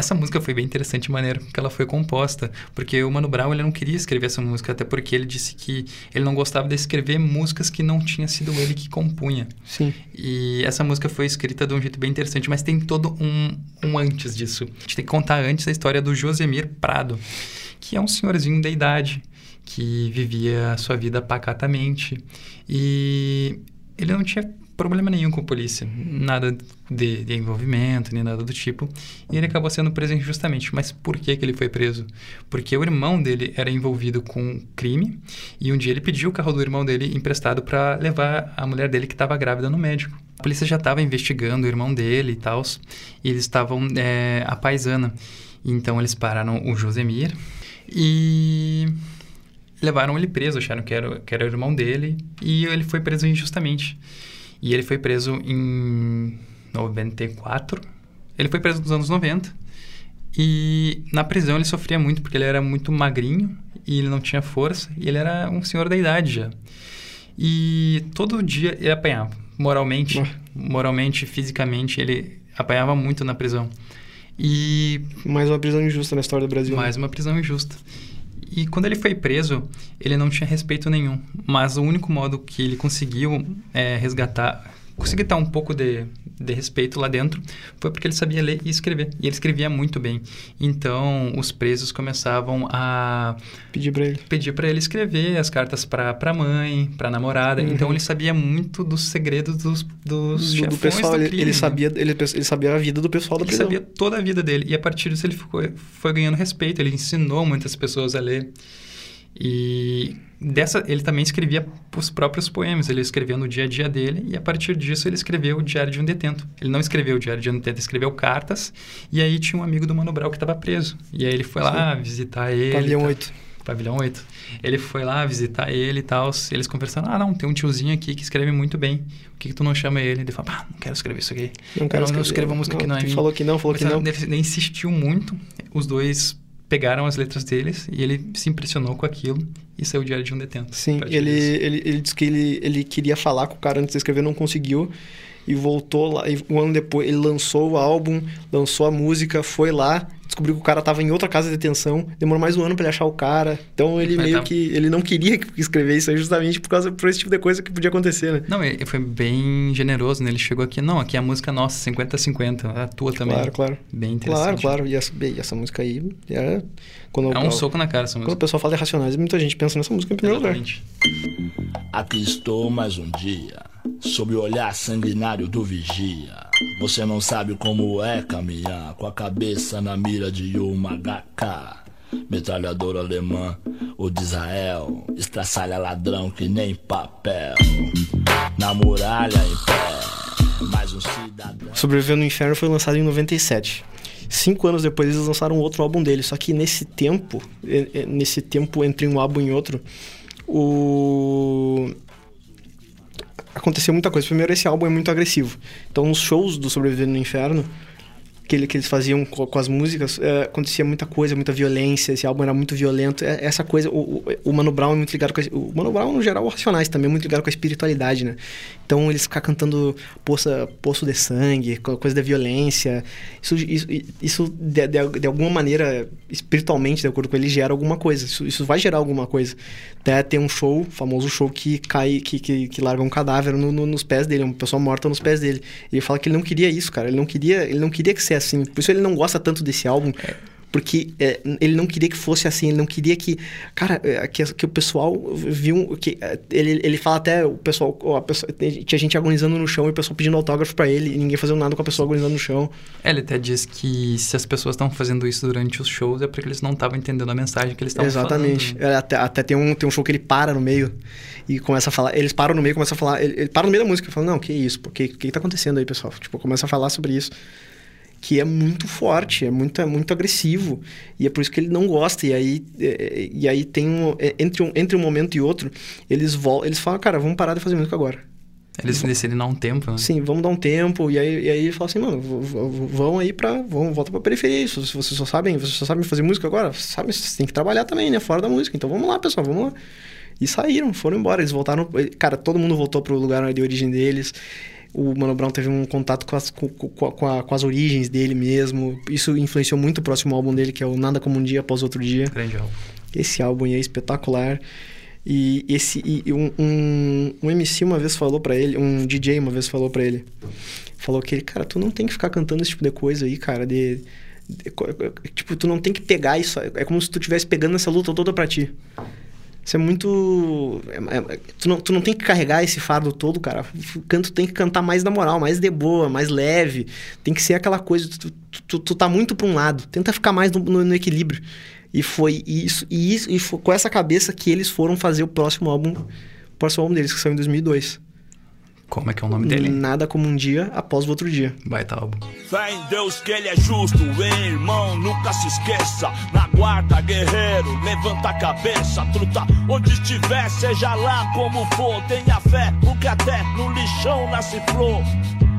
Essa música foi bem interessante a maneira que ela foi composta, porque o Mano Brown ele não queria escrever essa música, até porque ele disse que ele não gostava de escrever músicas que não tinha sido ele que compunha. Sim. E essa música foi escrita de um jeito bem interessante, mas tem todo um, um antes disso. A gente tem que contar antes a história do Josemir Prado, que é um senhorzinho da idade, que vivia a sua vida pacatamente. E ele não tinha problema nenhum com a polícia, nada de, de envolvimento, nem nada do tipo. E ele acabou sendo preso injustamente. Mas por que, que ele foi preso? Porque o irmão dele era envolvido com crime e um dia ele pediu o carro do irmão dele emprestado para levar a mulher dele que estava grávida no médico. A polícia já estava investigando o irmão dele e tal, e eles estavam é, a paisana. Então eles pararam o Josemir e levaram ele preso, acharam que era, que era o irmão dele, e ele foi preso injustamente. E ele foi preso em 94. Ele foi preso nos anos 90. E na prisão ele sofria muito porque ele era muito magrinho e ele não tinha força e ele era um senhor da idade já. E todo dia ele apanhava, moralmente, moralmente, fisicamente, ele apanhava muito na prisão. E Mais uma prisão injusta na história do Brasil. né? mais uma prisão injusta. E quando ele foi preso, ele não tinha respeito nenhum. Mas o único modo que ele conseguiu é, resgatar, conseguir dar um pouco de, de respeito lá dentro, foi porque ele sabia ler e escrever. E ele escrevia muito bem. Então, os presos começavam a Pedir pra ele. pedir para ele escrever as cartas para a mãe, para a namorada. Uhum. Então, ele sabia muito dos segredos dos, dos Do, chefões do pessoal, ele, crime, ele né? sabia, ele, ele sabia a vida do pessoal da Ele prisão. sabia toda a vida dele. E a partir disso ele ficou, foi ganhando respeito. Ele ensinou muitas pessoas a ler. E dessa ele também escrevia os próprios poemas. Ele escrevia no dia a dia dele. E a partir disso ele escreveu o Diário de um Detento. Ele não escreveu o Diário de um Detento, escreveu cartas. E aí tinha um amigo do Mano Brown que estava preso. E aí ele foi lá visitar ele. Pavilhão tá- 8. Pavilhão 8. Ele foi lá visitar ele e tal. Eles conversaram. Ah, não, tem um tiozinho aqui que escreve muito bem. Por que, que tu não chama ele? Ele falou, ah, não quero escrever isso aqui. Não quero Eu não escrever. escrevo música que não é minha. falou que não, falou que Mas não. Ele, ele insistiu muito. Os dois pegaram as letras deles e ele se impressionou com aquilo e saiu diário de um detento. Sim, ele, ele, ele disse que ele, ele queria falar com o cara antes de escrever, não conseguiu. E voltou lá, e um ano depois ele lançou o álbum, lançou a música, foi lá, descobriu que o cara tava em outra casa de detenção, demorou mais um ano pra ele achar o cara. Então ele Mas meio tá- que. Ele não queria escrever isso aí justamente por causa por esse tipo de coisa que podia acontecer, né? Não, ele foi bem generoso, né? Ele chegou aqui, não, aqui é a música nossa, 50-50, a tua também. Claro, claro. Bem interessante. Claro, claro. E essa, bem, e essa música aí é. Quando, É um soco na cara essa Quando o música. pessoal fala de Racionais, muita gente pensa nessa música em primeiro lugar. Exatamente. Aqui estou mais um dia, sob o olhar sanguinário do vigia. Você não sabe como é caminhar com a cabeça na mira de uma HK. Metralhador alemã, o de Israel, estraçalha ladrão que nem papel. Na muralha em pé, mais um cidadão. Sobreviver no Inferno foi lançado em 97. Cinco anos depois eles lançaram outro álbum dele. Só que nesse tempo, nesse tempo entre um álbum e outro, o aconteceu muita coisa. Primeiro, esse álbum é muito agressivo. Então, nos shows do Sobreviver no Inferno, que, ele, que eles faziam com, com as músicas, é, acontecia muita coisa, muita violência, esse álbum era muito violento. É, essa coisa, o, o, Mano Brown é muito ligado com a, o Mano Brown, no geral, o Racionais também é muito ligado com a espiritualidade, né? Então eles ficam cantando poça, Poço de Sangue, coisa da violência, isso, isso, isso de, de, de, alguma maneira, espiritualmente, de acordo com ele, gera alguma coisa. Isso, isso vai gerar alguma coisa. Até tem um show, famoso show, que cai, que, que, que larga um cadáver no, no, nos pés dele, uma pessoa morta nos pés dele. Ele fala que ele não queria isso, cara. Ele não queria, ele não queria que ser assim. Por isso ele não gosta tanto desse álbum. É porque é, ele não queria que fosse assim, ele não queria que, cara, é, que, que o pessoal viu que é, ele, ele fala até o pessoal, a pessoa, tinha gente agonizando no chão e o pessoal pedindo autógrafo para ele e ninguém fazendo nada com a pessoa agonizando no chão. É, ele até diz que se as pessoas estão fazendo isso durante os shows é porque eles não estavam entendendo a mensagem que eles estavam falando. Exatamente. É, até, até tem um tem um show que ele para no meio e começa a falar, eles param no meio, começa a falar, ele, ele para no meio da música e fala: "Não, que isso? O que que tá acontecendo aí, pessoal?" Tipo, começa a falar sobre isso que é muito forte, é muito, é muito agressivo. E é por isso que ele não gosta. E aí, é, e aí tem um, é, entre, um, entre um momento e outro, eles, vol eles falam, cara, vamos parar de fazer música agora. Eles decidem dar um tempo, né? Sim, vamos dar um tempo. E aí, e aí ele fala assim, mano, vão aí pra. Vão, volta pra periferia. Isso, vocês só sabem, vocês só sabem fazer música agora, sabe, vocês têm que trabalhar também, né? Fora da música. Então vamos lá, pessoal, vamos lá. E saíram, foram embora. Eles voltaram. Cara, todo mundo voltou pro lugar de origem deles o Mano Brown teve um contato com as, com, com, a, com as origens dele mesmo. Isso influenciou muito o próximo álbum dele, que é o Nada Como Um Dia Após Outro Dia. Grande álbum. Esse álbum é espetacular. E esse e um, um, um MC uma vez falou para ele, um DJ uma vez falou para ele, falou que ele, cara, tu não tem que ficar cantando esse tipo de coisa aí, cara, de, de, tipo, tu não tem que pegar isso, é como se tu estivesse pegando essa luta toda para ti. Isso é muito. É, é, tu, não, tu não tem que carregar esse fardo todo, cara. O canto tem que cantar mais na moral, mais de boa, mais leve. Tem que ser aquela coisa. Tu, tu, tu, tu tá muito pra um lado. Tenta ficar mais no, no, no equilíbrio. E foi isso. E, isso, e foi com essa cabeça que eles foram fazer o próximo álbum. O próximo álbum deles, que saiu em 2002. Como é que é o nome dele? Nada como um dia após o outro dia. Baita álbum. Fé em Deus que ele é justo, hein, irmão, nunca se esqueça. Na guarda, guerreiro, levanta a cabeça, truta. Onde estiver, seja lá como for, tenha fé, porque até no lixão nasce flor.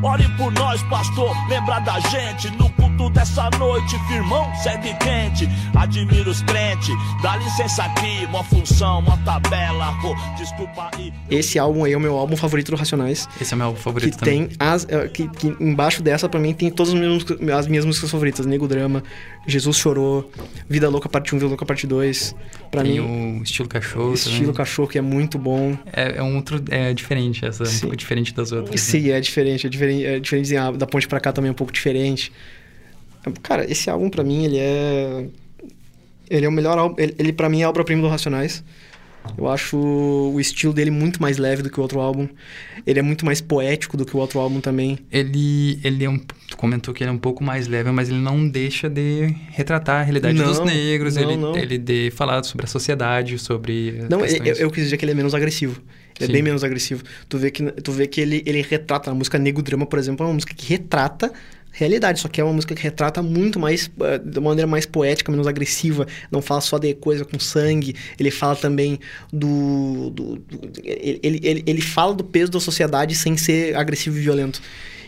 Ore por nós, pastor, lembra da gente no culto dessa noite, firmão, segue quente. Admiro os crentes, dá licença aqui, uma função, uma tabela, oh, desculpa aí. Esse álbum aí é o meu álbum favorito do Racionais. Esse é o meu favorito que também. Tem as, eh, que, que embaixo dessa, pra mim, tem todas as minhas, as minhas músicas favoritas. Nego Drama, Jesus Chorou, Vida Louca Parte 1, Vida Louca Parte 2. Pra tem mim, o Estilo Cachorro Estilo também. Cachorro, que é muito bom. É, é um outro... É diferente essa, Sim. um pouco diferente das outras. Sim, né? é diferente. É diferente é diferente da ponte para cá também é um pouco diferente. Cara, esse álbum para mim ele é ele é o melhor álbum, ele, ele para mim é a obra-prima do Racionais. Eu acho o estilo dele muito mais leve do que o outro álbum. Ele é muito mais poético do que o outro álbum também. Ele, ele é um, tu comentou que ele é um pouco mais leve, mas ele não deixa de retratar a realidade não, dos negros. Não, ele, não. ele de falar sobre a sociedade, sobre. Não, eu, eu, quis dizer que ele é menos agressivo. Sim. é bem menos agressivo. Tu vê que, tu vê que ele, ele retrata. A música Nego Drama, por exemplo, é uma música que retrata realidade, só que é uma música que retrata muito mais, uh, de uma maneira mais poética, menos agressiva, não fala só de coisa com sangue, ele fala também do... do, do ele, ele, ele fala do peso da sociedade sem ser agressivo e violento.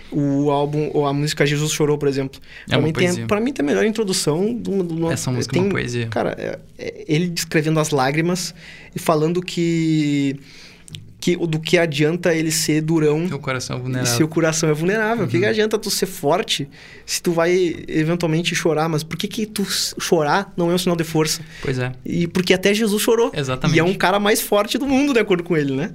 O álbum, ou a música Jesus Chorou, por exemplo. É pra, uma mim tem, pra mim tem a melhor introdução do, do Essa música tem, é uma poesia. Cara, é- é ele descrevendo as lágrimas e falando que que do que adianta ele ser durão Teu coração é e vulnerável. seu coração é vulnerável. O que, Uhum. que adianta tu ser forte se tu vai eventualmente chorar? Mas por que que tu chorar não é um sinal de força? Pois é. E porque até Jesus chorou. Exatamente. E é um cara mais forte do mundo, de acordo com ele, né?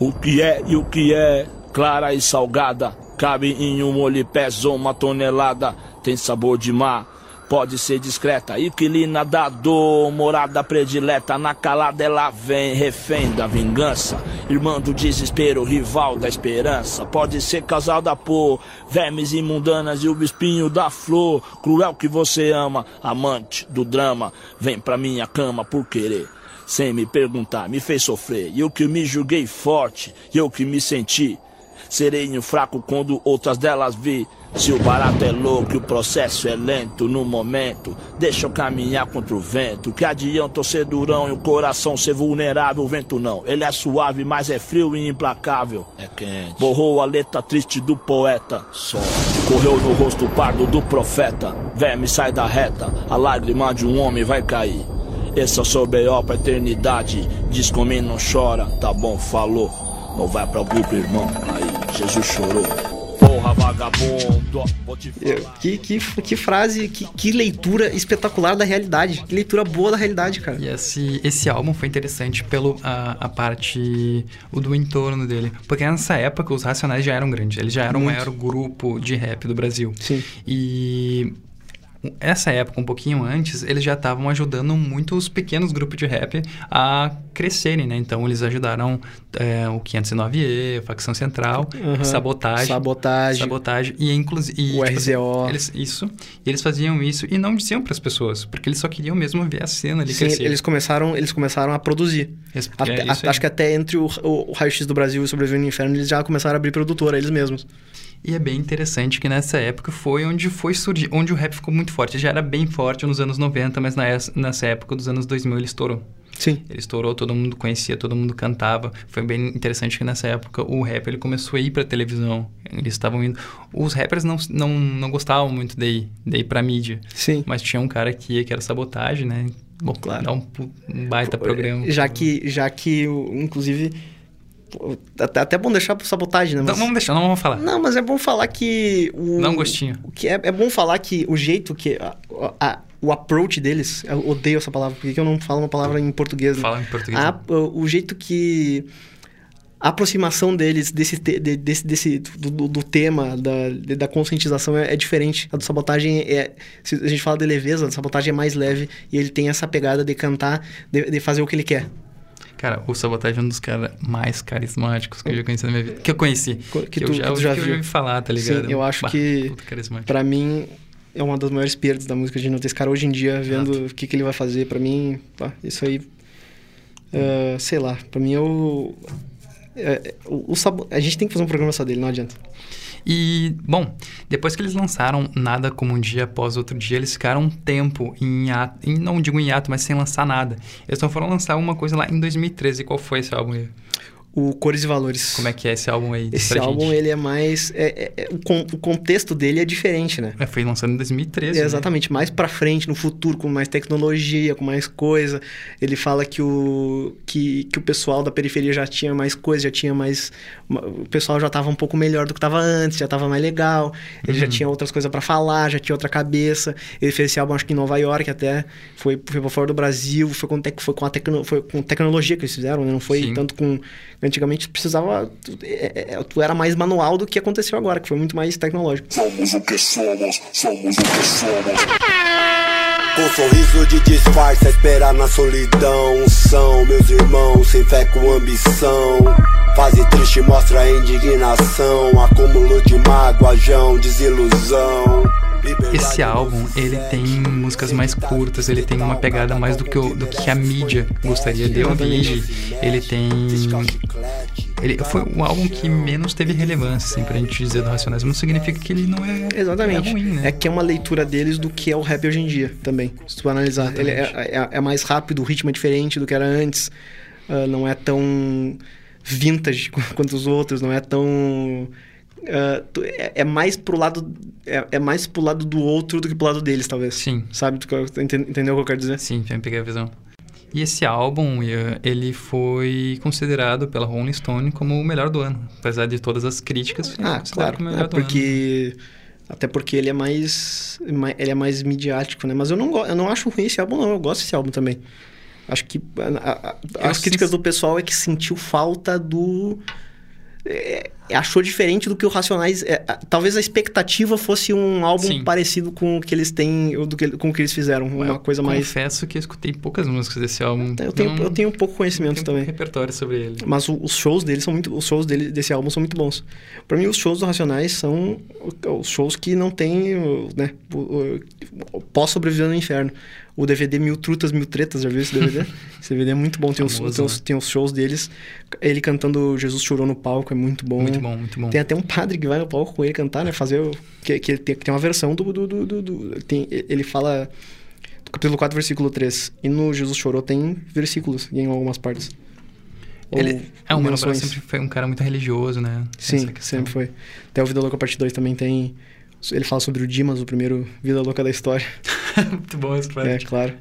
O que é e o que é, clara e salgada. Cabe em um molho e pesa uma tonelada. Tem sabor de mar, pode ser discreta. Inquilina da dor, morada predileta. Na calada ela vem, refém da vingança. Irmã do desespero, rival da esperança. Pode ser causada por vermes imundanas e o espinho da flor. Cruel que você ama, amante do drama. Vem pra minha cama por querer sem me perguntar, me fez sofrer. E eu que me julguei forte, e eu que me senti Serei fraco quando outras delas vi. Se o barato é louco e o processo é lento no momento, deixa eu caminhar contra o vento. Que adianta eu ser durão e o coração ser vulnerável? O vento não, ele é suave, mas é frio e implacável. É quente. Borrou a letra triste do poeta. Só. Correu no rosto pardo do profeta. Verme sai da reta, a lágrima de um homem vai cair. Esse é o seu B.O. pra eternidade. Diz comigo não chora, tá bom, falou. Não vai pra grupo, irmão. Aí, Jesus chorou. Porra, vagabundo, vou te Eu- falar. Que, que, que frase, que, que leitura espetacular da realidade. Que leitura boa da realidade, cara. E esse, esse álbum foi interessante pelo a, a parte o do entorno dele. Porque nessa época os Racionais já eram grandes. Eles já eram o Muito. maior grupo de rap do Brasil. Sim. E essa época, um pouquinho antes, eles já estavam ajudando muito os pequenos grupos de rap a crescerem, né? Então eles ajudaram é, o 509E, Facção Central, Aham. Sabotagem. Sabotagem. Sabotagem. E inclusive. O RZO. Eles, isso. E eles faziam isso e não diziam para as pessoas, porque eles só queriam mesmo ver a cena ali Sim, crescer. eles começaram, eles começaram a produzir. Esse- Até- é aí. acho que até entre o, o, o Raio X do Brasil e o Sobrevivendo no Inferno, eles já começaram a abrir produtora, eles mesmos. E é bem interessante que nessa época foi onde foi surgir, onde o rap ficou muito forte. Já era bem forte nos anos 90, mas na es- nessa época dos anos 2000 ele estourou. Sim. Ele estourou, todo mundo conhecia, todo mundo cantava. Foi bem interessante que nessa época o rap ele começou a ir pra televisão. Eles estavam indo. Os rappers não, não, não gostavam muito de ir, de ir pra mídia. Sim. Mas tinha um cara que ia, que era sabotagem, né? Bom, Claro. Dá um, um baita programa. Já que, já que o- inclusive, até, até bom deixar pro sabotagem, né? Mas- vamos deixar, não vamos falar. Não, mas é bom falar que o. Dá um gostinho. o Que é, é bom falar que o jeito que. a- a- o approach deles. Eu odeio essa palavra, porque eu não falo uma palavra em português. né? Fala em português. A- o o jeito que. A aproximação deles desse, te- de- desse, desse do, do- do tema, da, da conscientização é, é diferente. A do sabotagem é. Se a gente fala de leveza, a do sabotagem é mais leve e ele tem essa pegada de cantar, de, de fazer o que ele quer. Cara, o Sabotagem é um dos caras mais carismáticos que eu já conheci na minha vida. Que eu conheci. Que Que, tu- eu já, que tu já que ouvi falar, tá ligado? Sim, eu acho Bah, que-. Pra mim, é uma das maiores perdas da música de não ter esse cara hoje em dia, vendo o que, que ele vai fazer. Pra mim, pá, isso aí. ah, sei lá, pra mim eu. é, o, o sabo- A gente tem que fazer um programa só dele, não adianta. E, bom, depois que eles lançaram Nada Como Um Dia Após Outro Dia, eles ficaram um tempo em hiato, em, não digo em hiato, mas sem lançar nada. Eles só foram lançar uma coisa lá em 2013. Qual foi esse álbum? O Cores e Valores. Como é que é esse álbum aí? Esse álbum, gente. ele é mais. é- é- é- o, con- o contexto dele é diferente, né? É, foi lançado em 2013. É, né? exatamente, mais pra frente, no futuro, com mais tecnologia, com mais coisa. Ele fala que o, que, que o pessoal da periferia já tinha mais coisa, já tinha mais. O pessoal já tava um pouco melhor do que tava antes, já tava mais legal. Ele já tinha outras coisas pra falar, já tinha outra cabeça. Ele fez esse álbum, acho que em Nova York até. Foi, foi pra fora do Brasil, foi com, tec, foi com, a tecno, foi com tecnologia que eles fizeram, né? Não foi Sim. tanto com. Antigamente precisava. Tu, é- é- tu era mais manual do que aconteceu agora, que foi muito mais tecnológico. Somos o que somos, somos o que somos. Com sorriso de disfarce, a esperar na solidão. São meus irmãos, sem fé com ambição. Fase triste mostra a indignação. Acúmulo de mágoa, jão, desilusão. Esse álbum, ele tem músicas mais curtas, ele tem uma pegada mais do que, o- do que a mídia gostaria de ouvir. Ele tem... Ele foi um álbum que menos teve relevância, assim, pra gente dizer do Racionais. Não significa que ele não é, Exatamente. é ruim, né? É que é uma leitura deles do que é o rap hoje em dia também. Se tu analisar. Ele é, é- é mais rápido, o ritmo é diferente do que era antes. ah, não é tão vintage [LAUGHS] quanto os outros, não é tão. Tu- é, é mais pro lado. É, é mais pro lado do outro do que pro lado deles, talvez. Sim. Sabe? Entendeu o que eu quero dizer? Sim, já peguei a visão. E esse álbum, eh, ele foi considerado pela Rolling Stone como o melhor do ano. Apesar de todas as críticas, é Ah, claro. como o É melhor do ano. porque. Até porque ele é mais. ma- Ele é mais midiático, né? Mas eu não, eu não acho ruim esse álbum, não. Eu gosto desse álbum também. Acho que. a- a- as críticas do pessoal é que sentiu falta do. É, achou diferente do que o Racionais. é, talvez a expectativa fosse um álbum Sim. parecido com o que eles têm, ou do que, com o que eles fizeram. Uma Eu coisa mais. Confesso que escutei poucas músicas desse álbum. Eu tenho, Não- eu tenho pouco conhecimento tenho também. pouco repertório sobre ele. Mas o- os shows dele são muito. Os shows dele, desse álbum são muito bons. Pra mim, os shows do Racionais são os shows que não tem, né? Pós sobreviver no inferno. O DVD Mil Trutas, Mil Tretas, já viu esse DVD? [LAUGHS] esse DVD é muito bom, tem os, Famoso, tem, os, né? tem shows deles. Ele cantando Jesus Chorou no palco, é muito bom. Muito bom, muito bom. Tem até um padre que vai no palco com ele cantar, né? Fazer. Que, que, tem, que tem uma versão do. do, do, do- do- tem, ele fala. Capítulo 4, versículo 3. E no Jesus Chorou tem versículos em algumas partes. Ele, é, o Mano Brown menções. sempre foi um cara muito religioso, né? Sim, sempre foi. Até o Vida Louca Parte 2 também tem. Ele fala sobre o Dimas, o primeiro Vida Louca da história. [LAUGHS] [LAUGHS] muito bom esse É, claro.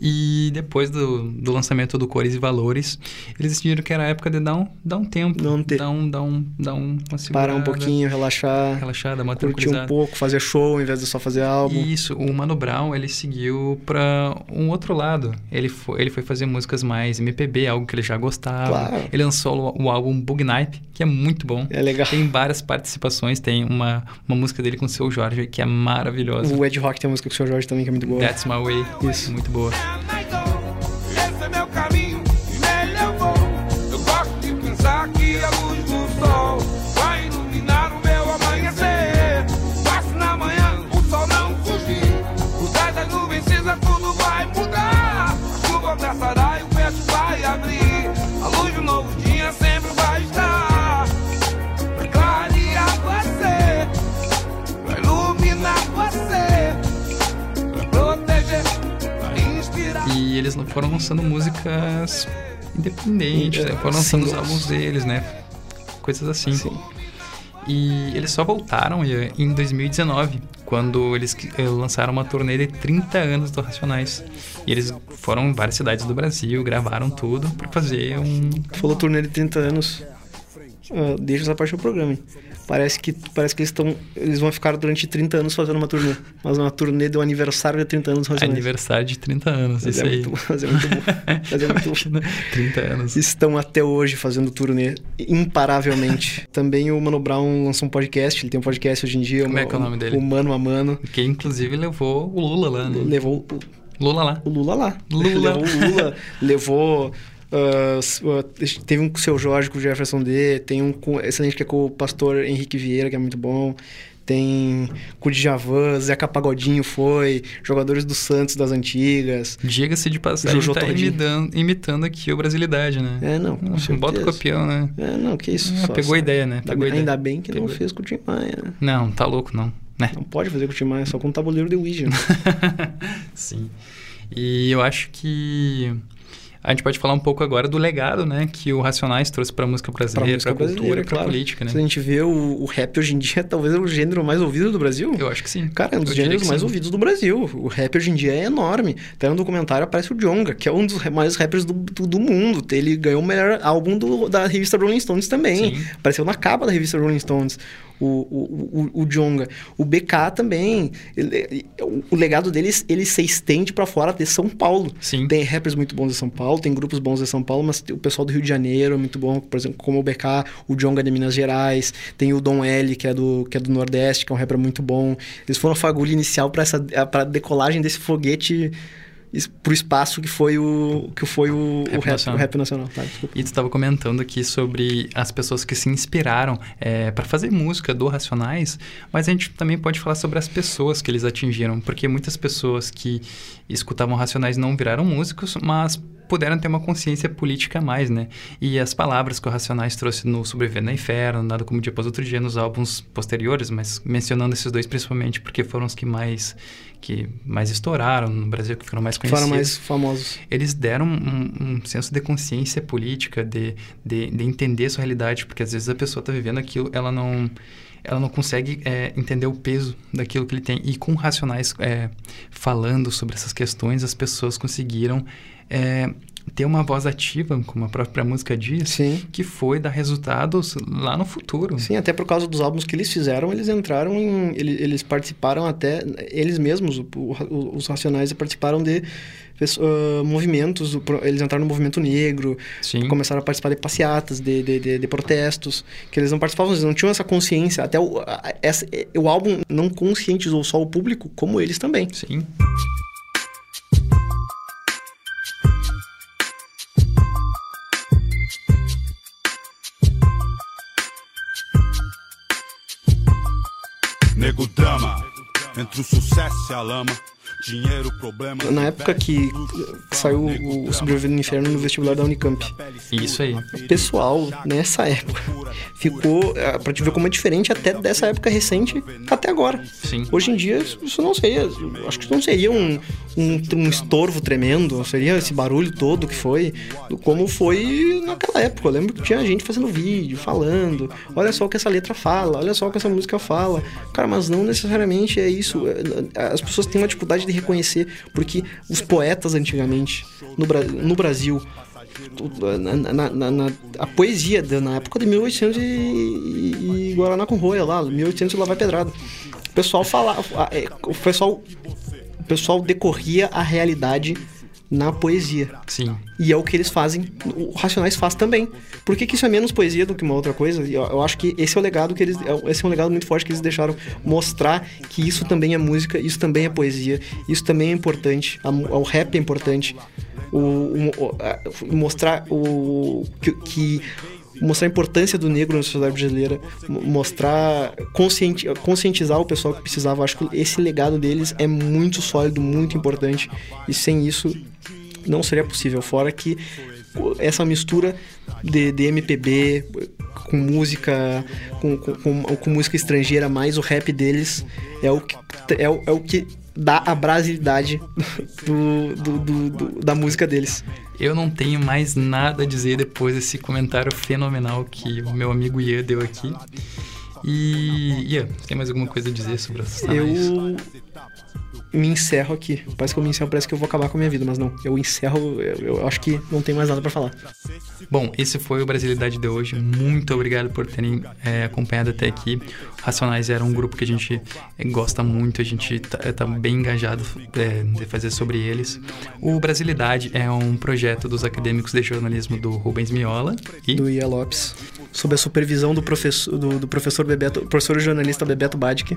E depois do, do lançamento do Cores e Valores, eles decidiram que era a época de dar um, dar um tempo. Dar um, dar um, dar um, Parar um pouquinho, relaxar, Relaxar, dar uma curtir um pouco, fazer show ao invés de só fazer álbum. Isso, o Mano Brown, ele seguiu pra um outro lado. Ele foi, ele foi fazer músicas mais MPB, algo que ele já gostava. Claro. Ele lançou o, o álbum Bug Night, que é muito bom. É legal. Tem várias participações, tem uma, uma música dele com o Seu Jorge, que é maravilhosa. O Ed Rock tem uma música com o Sr. Jorge também que é muito boa. That's My Way. Isso. Muito Esse eles foram lançando músicas independentes, né? foram lançando os Singles. álbuns deles, né? Coisas assim. Sim. E eles só voltaram eh, em 2019, quando eles eh, lançaram uma turnê de 30 anos do Racionais. E eles foram em várias cidades do Brasil, gravaram tudo pra fazer um. Tu falou turnê de 30 anos. Deixa essa parte do programa. hein? Parece que, parece que eles, estão eles vão ficar durante 30 anos fazendo uma turnê. Mas uma turnê do aniversário de 30 anos. Racionais. Aniversário de 30 anos, Mas isso é aí. muito, mas é muito bom. Mas é muito [LAUGHS] bom. 30 anos. Estão até hoje fazendo turnê imparavelmente. [LAUGHS] Também o Mano Brown lançou um podcast. Ele tem um podcast hoje em dia. Como é que é o nome dele? O Mano a Mano. Que inclusive levou o Lula lá, né? Levou Lula lá. o Lula lá. Lula. [LAUGHS] Levou o Lula. levou. Ah, teve um com o seu Jorge, com o Jefferson D. Tem um com, excelente que é com o pastor Henrique Vieira, que é muito bom. Tem com o Djavan, Zeca Pagodinho foi, jogadores do Santos das antigas. Diga-se de passagem, Jojo tá imitando, imitando aqui o Brasilidade, né? É, não, com certeza. Bota o copião, né? É, não, que isso. Ah, só- pegou a ideia, né? Ainda, Pegou a bem- ideia. ainda bem que não Pegou. fez com o Tim Maia, né? Não, tá louco, não. Né? Não pode fazer com o Tim Maia, só com o tabuleiro de Ouija. né? [LAUGHS] Sim. E eu acho que a gente pode falar um pouco agora do legado, né, que o Racionais trouxe para a música brasileira, para a cultura, para a política, né? Se a gente vê o, o rap hoje em dia, [LAUGHS] talvez é o gênero mais ouvido do Brasil. Eu acho que sim. Cara, é um dos Eu gêneros mais ouvidos do Brasil. O rap hoje em dia é enorme. Até no documentário aparece o Jonga, que é um dos maiores rappers do, do, do mundo. Ele ganhou o melhor álbum do- da revista Rolling Stones também. Sim. Apareceu na capa da revista Rolling Stones. O, o, o, o Jonga. O BK também. Ele- o, legado dele ele se estende pra fora de São Paulo. Sim. Tem rappers muito bons de São Paulo, tem grupos bons de São Paulo, mas o pessoal do Rio de Janeiro é muito bom, por exemplo, como o BK, o Jonga de Minas Gerais, tem o Dom L, que é do, que é do Nordeste, que é um rapper muito bom. Eles foram a fagulha inicial para essa pra decolagem desse foguete pro espaço que foi o que foi o Rap o rap, nacional. o rap nacional. Tá. E tu estava comentando aqui sobre as pessoas que se inspiraram para fazer música do Racionais, mas a gente também pode falar sobre as pessoas que eles atingiram, porque muitas pessoas que escutavam Racionais não viraram músicos, mas puderam ter uma consciência política a mais, né? E as palavras que o Racionais trouxe no Sobreviver no Inferno, Nada Como Dia Após Outro Dia, nos álbuns posteriores, mas mencionando esses dois principalmente porque foram os que mais que mais estouraram no Brasil, que foram mais conhecidos Foram mais famosos. eles deram um, um senso de consciência política, de, de, de entender sua realidade, porque às vezes a pessoa está vivendo aquilo, ela não, ela não consegue é, entender o peso daquilo que ele tem. E com racionais é, falando sobre essas questões, as pessoas conseguiram é, ter uma voz ativa, como a própria música diz, Sim. que foi dar resultados lá no futuro. Sim, até por causa dos álbuns que eles fizeram, eles entraram em. Eles, eles participaram até. Eles mesmos, o- o- os Racionais, participaram de movimentos. Eles entraram no movimento negro, Sim. começaram a participar de passeatas, de, de, de, de protestos, que eles não participavam, eles não tinham essa consciência. Até o, essa, o álbum não conscientizou só o público, como eles também. Sim. Nego drama, entre o sucesso e a lama. Dinheiro, problema. Na época que saiu o Sobrevivendo no Inferno no vestibular da Unicamp. Isso aí. O pessoal, nessa época, ficou. eh, Pra te ver como é diferente até dessa época recente até agora. Sim. Hoje em dia, isso não seria. Acho que isso não seria um, um, um estorvo tremendo, não seria esse barulho todo que foi, como foi naquela época. Eu lembro que tinha gente fazendo vídeo, falando, olha só o que essa letra fala, olha só o que essa música fala. Cara, mas não necessariamente é isso. As pessoas têm uma dificuldade reconhecer, porque os poetas antigamente, no, Bra- no Brasil, na, na- na- a poesia na época de 1800 e, e, e Guaraná com Roia lá, 1800 e lá vai. O pessoal falava, é, o pessoal, o pessoal decorria a realidade na poesia. Sim. E é o que eles fazem, o Racionais faz também. Por que, que isso é menos poesia do que uma outra coisa? Eu, eu acho que esse é o legado que eles. é- Esse é um legado muito forte que eles deixaram mostrar que isso também é música, isso também é poesia, isso também é importante. a o rap é importante. O- o- a- mostrar o. que, que- mostrar a importância do negro na sociedade brasileira, mo- mostrar, conscienti, conscientizar o pessoal que precisava. Acho que esse legado deles é muito sólido, muito importante. E sem isso, não seria possível. Fora que essa mistura de, de MPB com música com, com, com, música estrangeira mais o rap deles é o que, é, é o que dá a brasilidade [LAUGHS] do- do- do- da música deles. Eu não tenho mais nada a dizer depois desse comentário fenomenal que o meu amigo Ian deu aqui. E Ian, tem mais alguma coisa a dizer sobre Racionais? Eu me encerro aqui. Parece que eu me encerro, parece que eu vou acabar com a minha vida, mas não. Eu encerro, eu, eu acho que não tem mais nada pra falar. Bom, esse foi o Brasilidade de hoje. Muito obrigado por terem é, acompanhado até aqui. Racionais era um grupo que a gente é, gosta muito, a gente tá, tá bem engajado é, de fazer sobre eles. O Brasilidade é um projeto dos acadêmicos de jornalismo do Rubens Miola e Do Ia Lopes. Sob a supervisão do professor, do, do professor Bebeto, professor jornalista Bebeto Badic,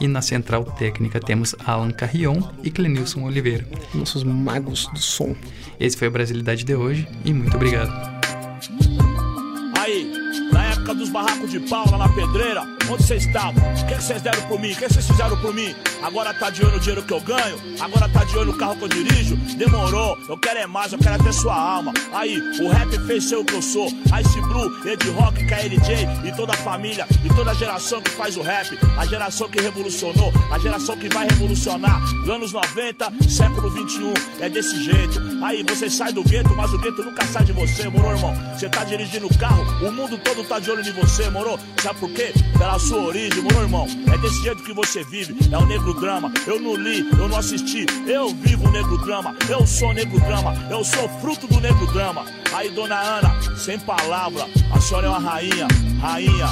E na central técnica temos Alan Carrion e Clenilson Oliveira. nossos magos do som. Esse foi a Brasilidade de hoje e muito obrigado. Aí, na época dos barracos de pau lá na pedreira, onde vocês estavam? O que vocês deram por mim? O que vocês fizeram por mim? Agora tá de olho no dinheiro que eu ganho? Agora tá de olho no carro que eu dirijo? Demorou, eu quero é mais, eu quero até sua alma. Aí, o rap fez ser o que eu sou. Ice Blue, Ed Rock, KLJ e toda a família e toda a geração que faz o rap. A geração que revolucionou, a geração que vai revolucionar. Anos 90, século 21, é desse jeito. Aí você sai do gueto, mas o gueto nunca sai de você, moro, irmão? Você tá dirigindo o carro, o mundo todo tá de olho em você, moro? Sabe por quê? Pela sua origem, moro, irmão? É desse jeito que você vive, é o negro drama. Eu não li, eu não assisti, eu vivo o negro drama. Eu sou negro drama, eu sou fruto do negro drama. Aí, dona Ana, sem palavra, a senhora é uma rainha, rainha.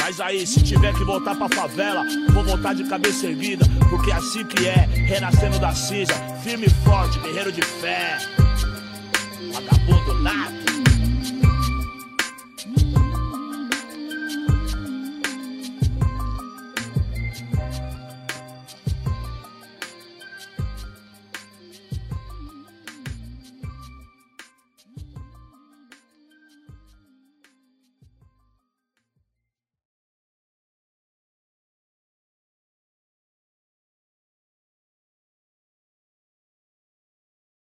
Mas aí, se tiver que voltar pra favela, vou voltar de cabeça erguida, porque é assim que é, renascendo da cinza, firme e forte, guerreiro de fé. Vagabundo nato.